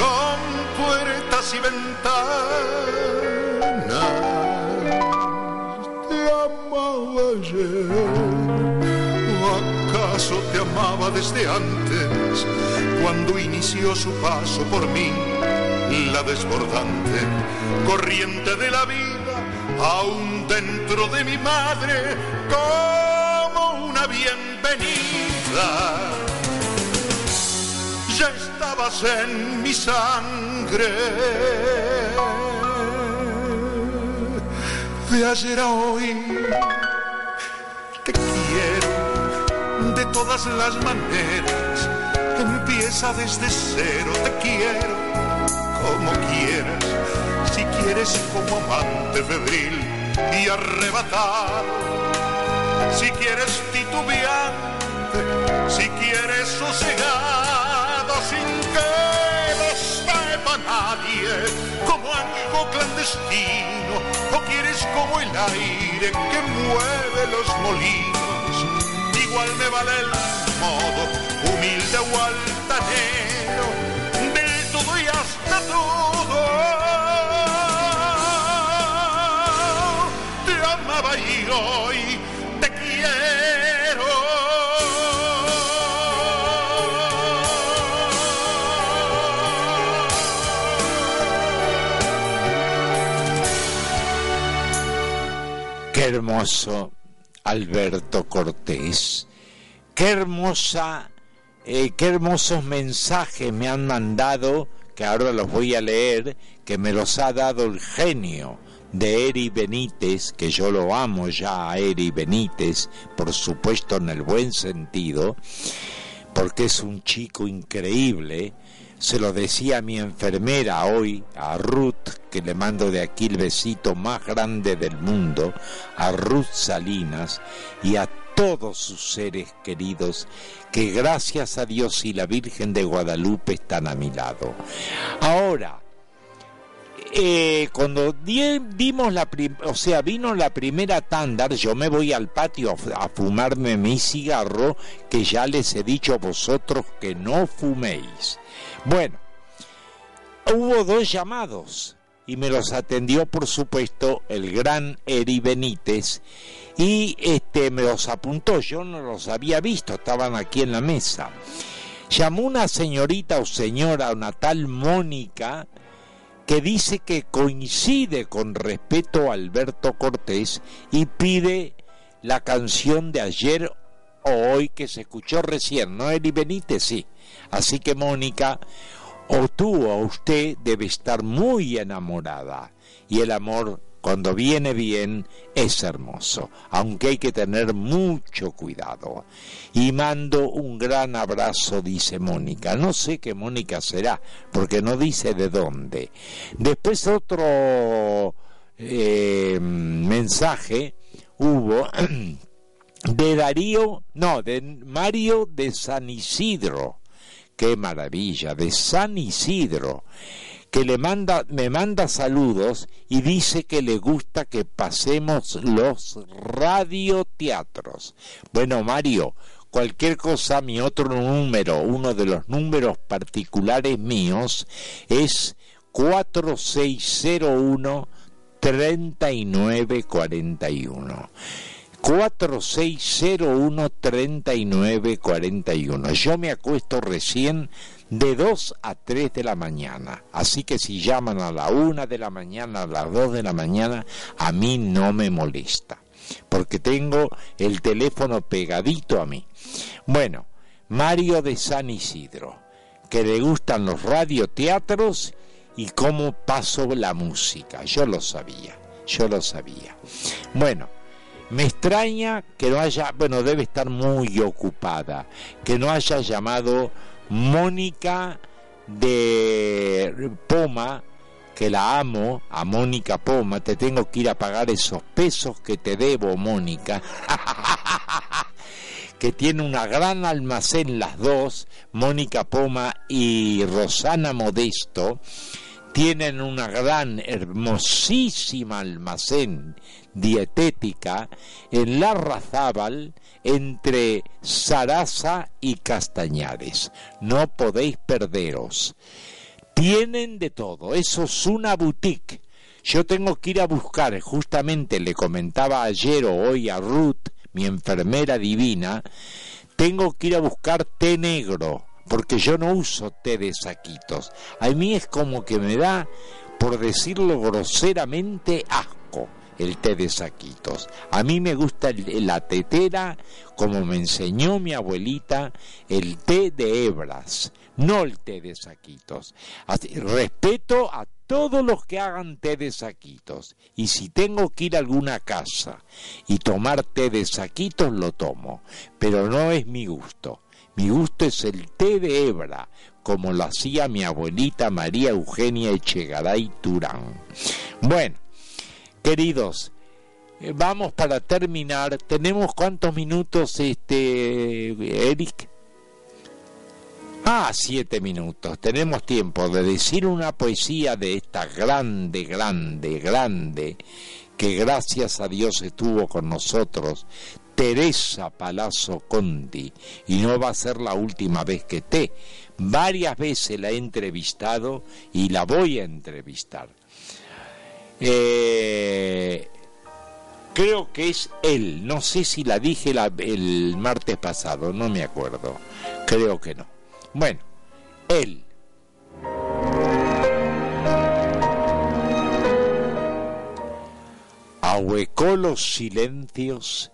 S3: Con puertas y ventanas, te amaba ayer, acaso te amaba desde antes, cuando inició su paso por mí desbordante corriente de la vida, aún dentro de mi madre, como una bienvenida. Ya estabas en mi sangre. De ayer a hoy te quiero de todas las maneras. Empieza desde cero, te quiero como quieras, si quieres como amante febril y arrebatado, si quieres titubeante, si quieres sosegado, sin que lo sepa nadie, como algo clandestino, o quieres como el aire que mueve los molinos igual me vale el modo, humilde o altanero, Te amaba y hoy te quiero.
S2: Qué hermoso Alberto Cortés. Qué hermosa, eh, qué hermosos mensajes me han mandado, que ahora los voy a leer, que me los ha dado el genio de Eri Benítez, que yo lo amo ya a Eri Benítez, por supuesto en el buen sentido, porque es un chico increíble, se lo decía a mi enfermera hoy, a Ruth, que le mando de aquí el besito más grande del mundo, a Ruth Salinas y a todos sus seres queridos que gracias a Dios y la Virgen de Guadalupe están a mi lado. Ahora, eh, cuando dimos la o sea vino la primera tanda yo me voy al patio a, a, fumarme mi cigarro que ya les he dicho a vosotros que no fuméis bueno, hubo dos llamados y me los atendió por supuesto el gran Eri Benítez y este me los apuntó, yo no los había visto, estaban aquí en la mesa. Llamó una señorita o señora, una tal Mónica, que dice que coincide con respeto a Alberto Cortés y pide la canción de ayer o hoy que se escuchó recién, ¿no? Eri Benítez, sí. Así que Mónica, o tú o usted debe estar muy enamorada. Y el amor, cuando viene bien, es hermoso, aunque hay que tener mucho cuidado. Y mando un gran abrazo, dice Mónica. No sé qué Mónica será, porque no dice de dónde. Después otro eh, mensaje hubo [clears throat] de Darío, no, de Mario de San Isidro qué maravilla, de San Isidro, que le manda, me manda saludos y dice que le gusta que pasemos los radioteatros. Bueno, Mario, cualquier cosa, mi otro número, uno de los números particulares míos, es 4601 3941. 4601-3941. Yo me acuesto recién de 2 a 3 de la mañana. Así que si llaman a la 1 de la mañana, a las 2 de la mañana, a mí no me molesta. Porque tengo el teléfono pegadito a mí. Bueno, Mario de San Isidro, que le gustan los radioteatros y cómo paso la música. Yo lo sabía, yo lo sabía. Bueno, me extraña que no haya, bueno, debe estar muy ocupada, que no haya llamado Mónica de Poma, que la amo, a Mónica Poma, te tengo que ir a pagar esos pesos que te debo, Mónica. [laughs] que tiene una gran almacén las dos, Mónica Poma y Rosana Modesto, tienen una gran, hermosísima almacén dietética en la Razábal entre Sarasa y Castañares. No podéis perderos. Tienen de todo, eso es una boutique. Yo tengo que ir a buscar, justamente le comentaba ayer o hoy a Ruth, mi enfermera divina, tengo que ir a buscar té negro porque yo no uso té de saquitos. A mí es como que me da, por decirlo groseramente, asco el té de saquitos. A mí me gusta la tetera, como me enseñó mi abuelita, el té de hebras, no el té de saquitos. respeto a todos los que hagan té de saquitos. Y si tengo que ir a alguna casa y tomar té de saquitos, lo tomo. Pero no es mi gusto. Mi gusto es el té de hebra, como lo hacía mi abuelita María Eugenia Echegaray Turán. Bueno, queridos, eh, vamos para terminar. ¿Tenemos cuántos minutos, este, Eric? Ah, siete minutos. Tenemos tiempo de decir una poesía de esta grande, grande, grande, que gracias a Dios estuvo con nosotros Teresa Palazzo Conti y no va a ser la última vez que esté. Varias veces la he entrevistado y la voy a entrevistar. Eh, creo que es él, no sé si la dije el martes pasado, no me acuerdo, creo que no. Bueno, él. Ahuecó los silencios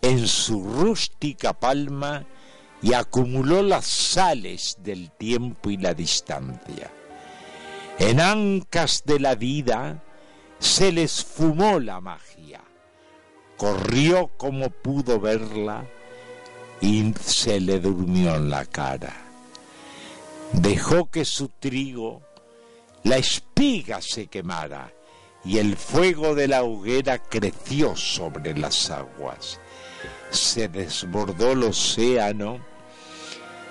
S2: en su rústica palma y acumuló las sales del tiempo y la distancia. En ancas de la vida se les fumó la magia, corrió como pudo verla y se le durmió en la cara. Dejó que su trigo, la espiga se quemara y el fuego de la hoguera creció sobre las aguas se desbordó el océano,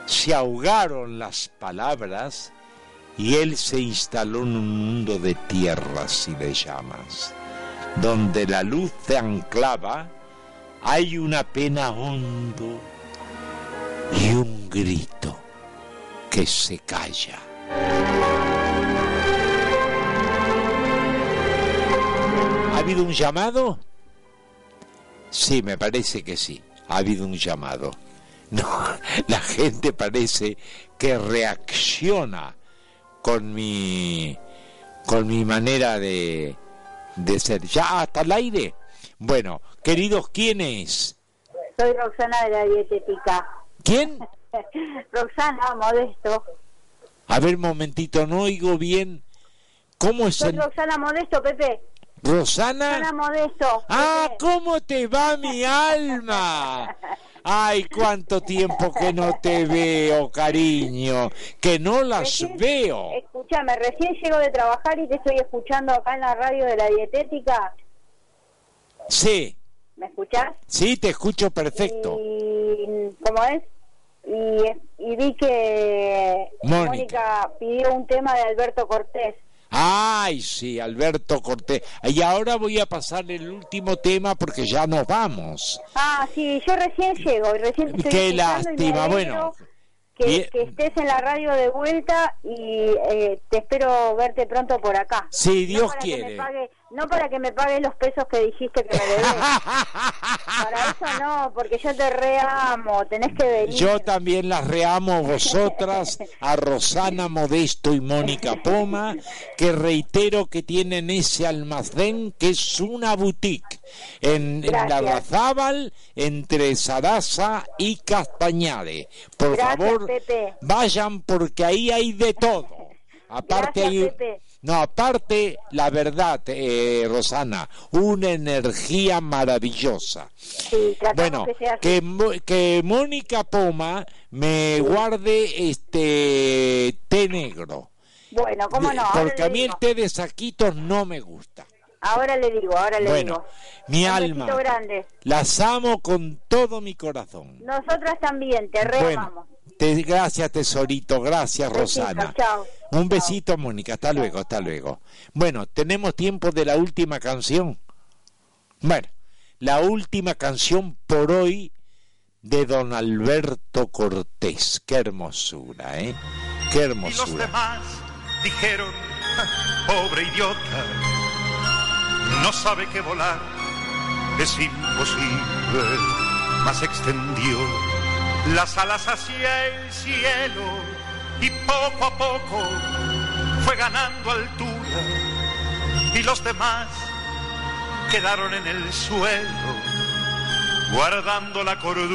S2: se ahogaron las palabras y él se instaló en un mundo de tierras y de llamas. Donde la luz se anclaba, hay una pena hondo y un grito que se calla. ¿Ha habido un llamado? Sí, me parece que sí. Ha habido un llamado. No, [laughs] la gente parece que reacciona con mi con mi manera de, de ser. Ya hasta el aire. Bueno, queridos, ¿quién es?
S5: Soy Roxana de la dietética.
S2: ¿Quién? [laughs]
S5: Roxana Modesto.
S2: A ver, momentito, no oigo bien. ¿Cómo es
S5: Soy Roxana Modesto, Pepe.
S2: Rosana.
S5: Modesto.
S2: Ah, ¿cómo te va mi [laughs] alma? Ay, cuánto tiempo que no te veo, cariño, que no las veo.
S5: Escúchame, recién llego de trabajar y te estoy escuchando acá en la radio de la dietética.
S2: Sí.
S5: ¿Me escuchás?
S2: Sí, te escucho perfecto.
S5: Y, ¿Cómo es? Y, y vi que Mónica pidió un tema de Alberto Cortés.
S2: Ay, sí, Alberto Cortés. Y ahora voy a pasar el último tema porque ya nos vamos.
S5: Ah, sí, yo recién llego. Recién
S2: Qué lástima, bueno.
S5: Que, estés en la radio de vuelta y eh, te espero verte pronto por acá.
S2: Sí, Dios quiere.
S5: No para que me pagues los pesos que dijiste que me debes. para eso no, porque yo te reamo, tenés que venir.
S2: Yo también las reamo vosotras, a Rosana Modesto y Mónica Poma, que reitero que tienen ese almacén que es una boutique en, la Razábal, entre Sarasa y Castañare. Por favor, vayan porque ahí hay de todo. Aparte hay... No, aparte, la verdad, eh, Rosana, una energía maravillosa.
S5: Sí,
S2: bueno, que, que, Mónica Poma me guarde este té negro.
S5: Bueno, ¿cómo no?
S2: Porque a mí el té de saquitos no me gusta.
S5: Ahora le digo, ahora le
S2: bueno,
S5: digo.
S2: Mi alma. Las amo con todo mi corazón.
S5: Nosotras también, te re
S2: gracias, tesorito. Gracias, Rosana. Un besito, Mónica. Hasta luego, hasta luego. Bueno, tenemos tiempo de la última canción. Bueno, la última canción por hoy de don Alberto Cortés. Qué hermosura, ¿eh? Qué hermosura.
S3: Y los demás dijeron, pobre idiota, no sabe que volar es imposible, más extendió las alas hacia el cielo y poco a poco fue ganando altura y los demás quedaron en el suelo guardando la cordura.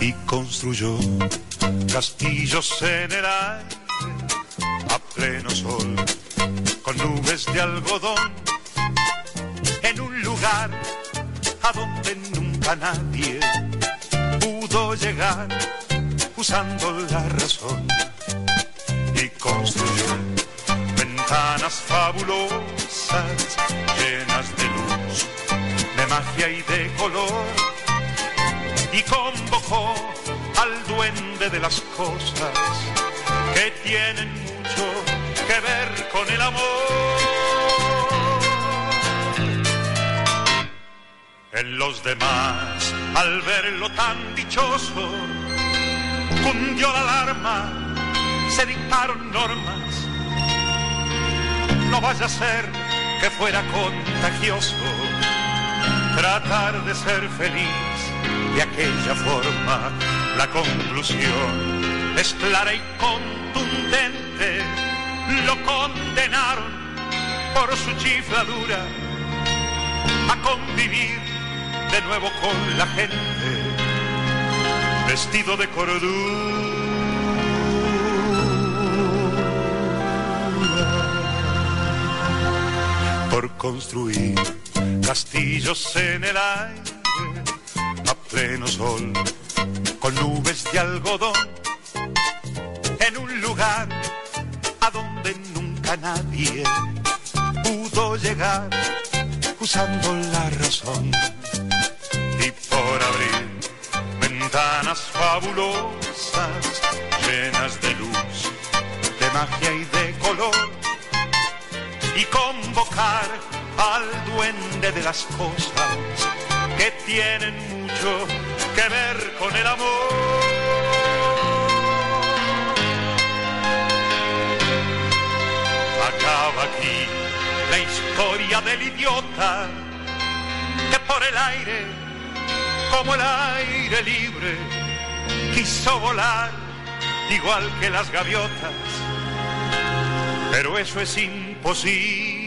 S3: Y construyó castillos en el aire a pleno sol con nubes de algodón en un lugar a donde nunca nadie pudo llegar usando la razón y construyó ventanas fabulosas llenas de luz, de magia y de color y convocó al duende de las cosas que tienen mucho que ver con el amor. En los demás, al verlo tan dichoso, cundió la alarma, se dictaron normas. No vaya a ser que fuera contagioso tratar de ser feliz de aquella forma. La conclusión es clara y contundente. Lo condenaron por su chifladura a convivir de nuevo con la gente, vestido de cordura. Por construir castillos en el aire a pleno sol, con nubes de algodón, en un lugar a donde nunca nadie pudo llegar usando la razón. Ventanas fabulosas, llenas de luz, de magia y de color, y convocar al duende de las cosas que tienen que ver con el amor. Acaba aquí la historia del idiota que por el aire, como el aire libre, quiso volar igual que las gaviotas, pero eso es imposible.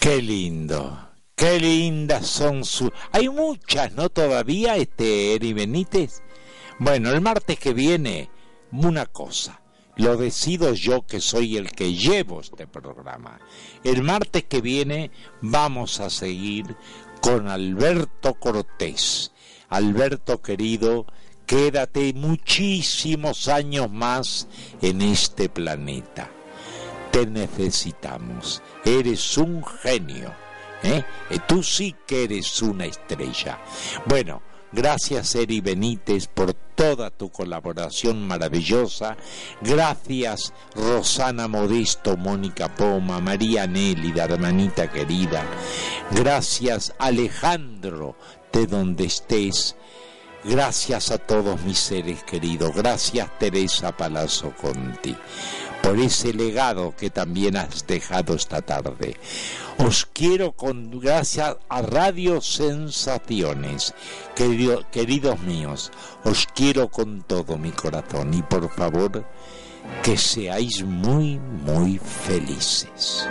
S2: Qué lindo, qué lindas son sus... Hay muchas, ¿no? Todavía, este, Eri Benítez. Bueno, el martes que viene, una cosa. Lo decido yo que soy el que llevo este programa. El martes que viene vamos a seguir con Alberto Cortés. Alberto querido, quédate muchísimos años más en este planeta te necesitamos. Eres un genio. ¿eh? Tú sí que eres una estrella. Bueno, gracias Eri Benítez por toda tu colaboración maravillosa. Gracias Rosana Modesto, Mónica Poma, María Nélida, hermanita querida. Gracias Alejandro, de donde estés. Gracias a todos mis seres queridos. Gracias Teresa Palazzo Conti por ese legado que también has dejado esta tarde. Os quiero con gracias a Radio Sensaciones, queridos míos, os quiero con todo mi corazón y por favor que seáis muy, muy felices.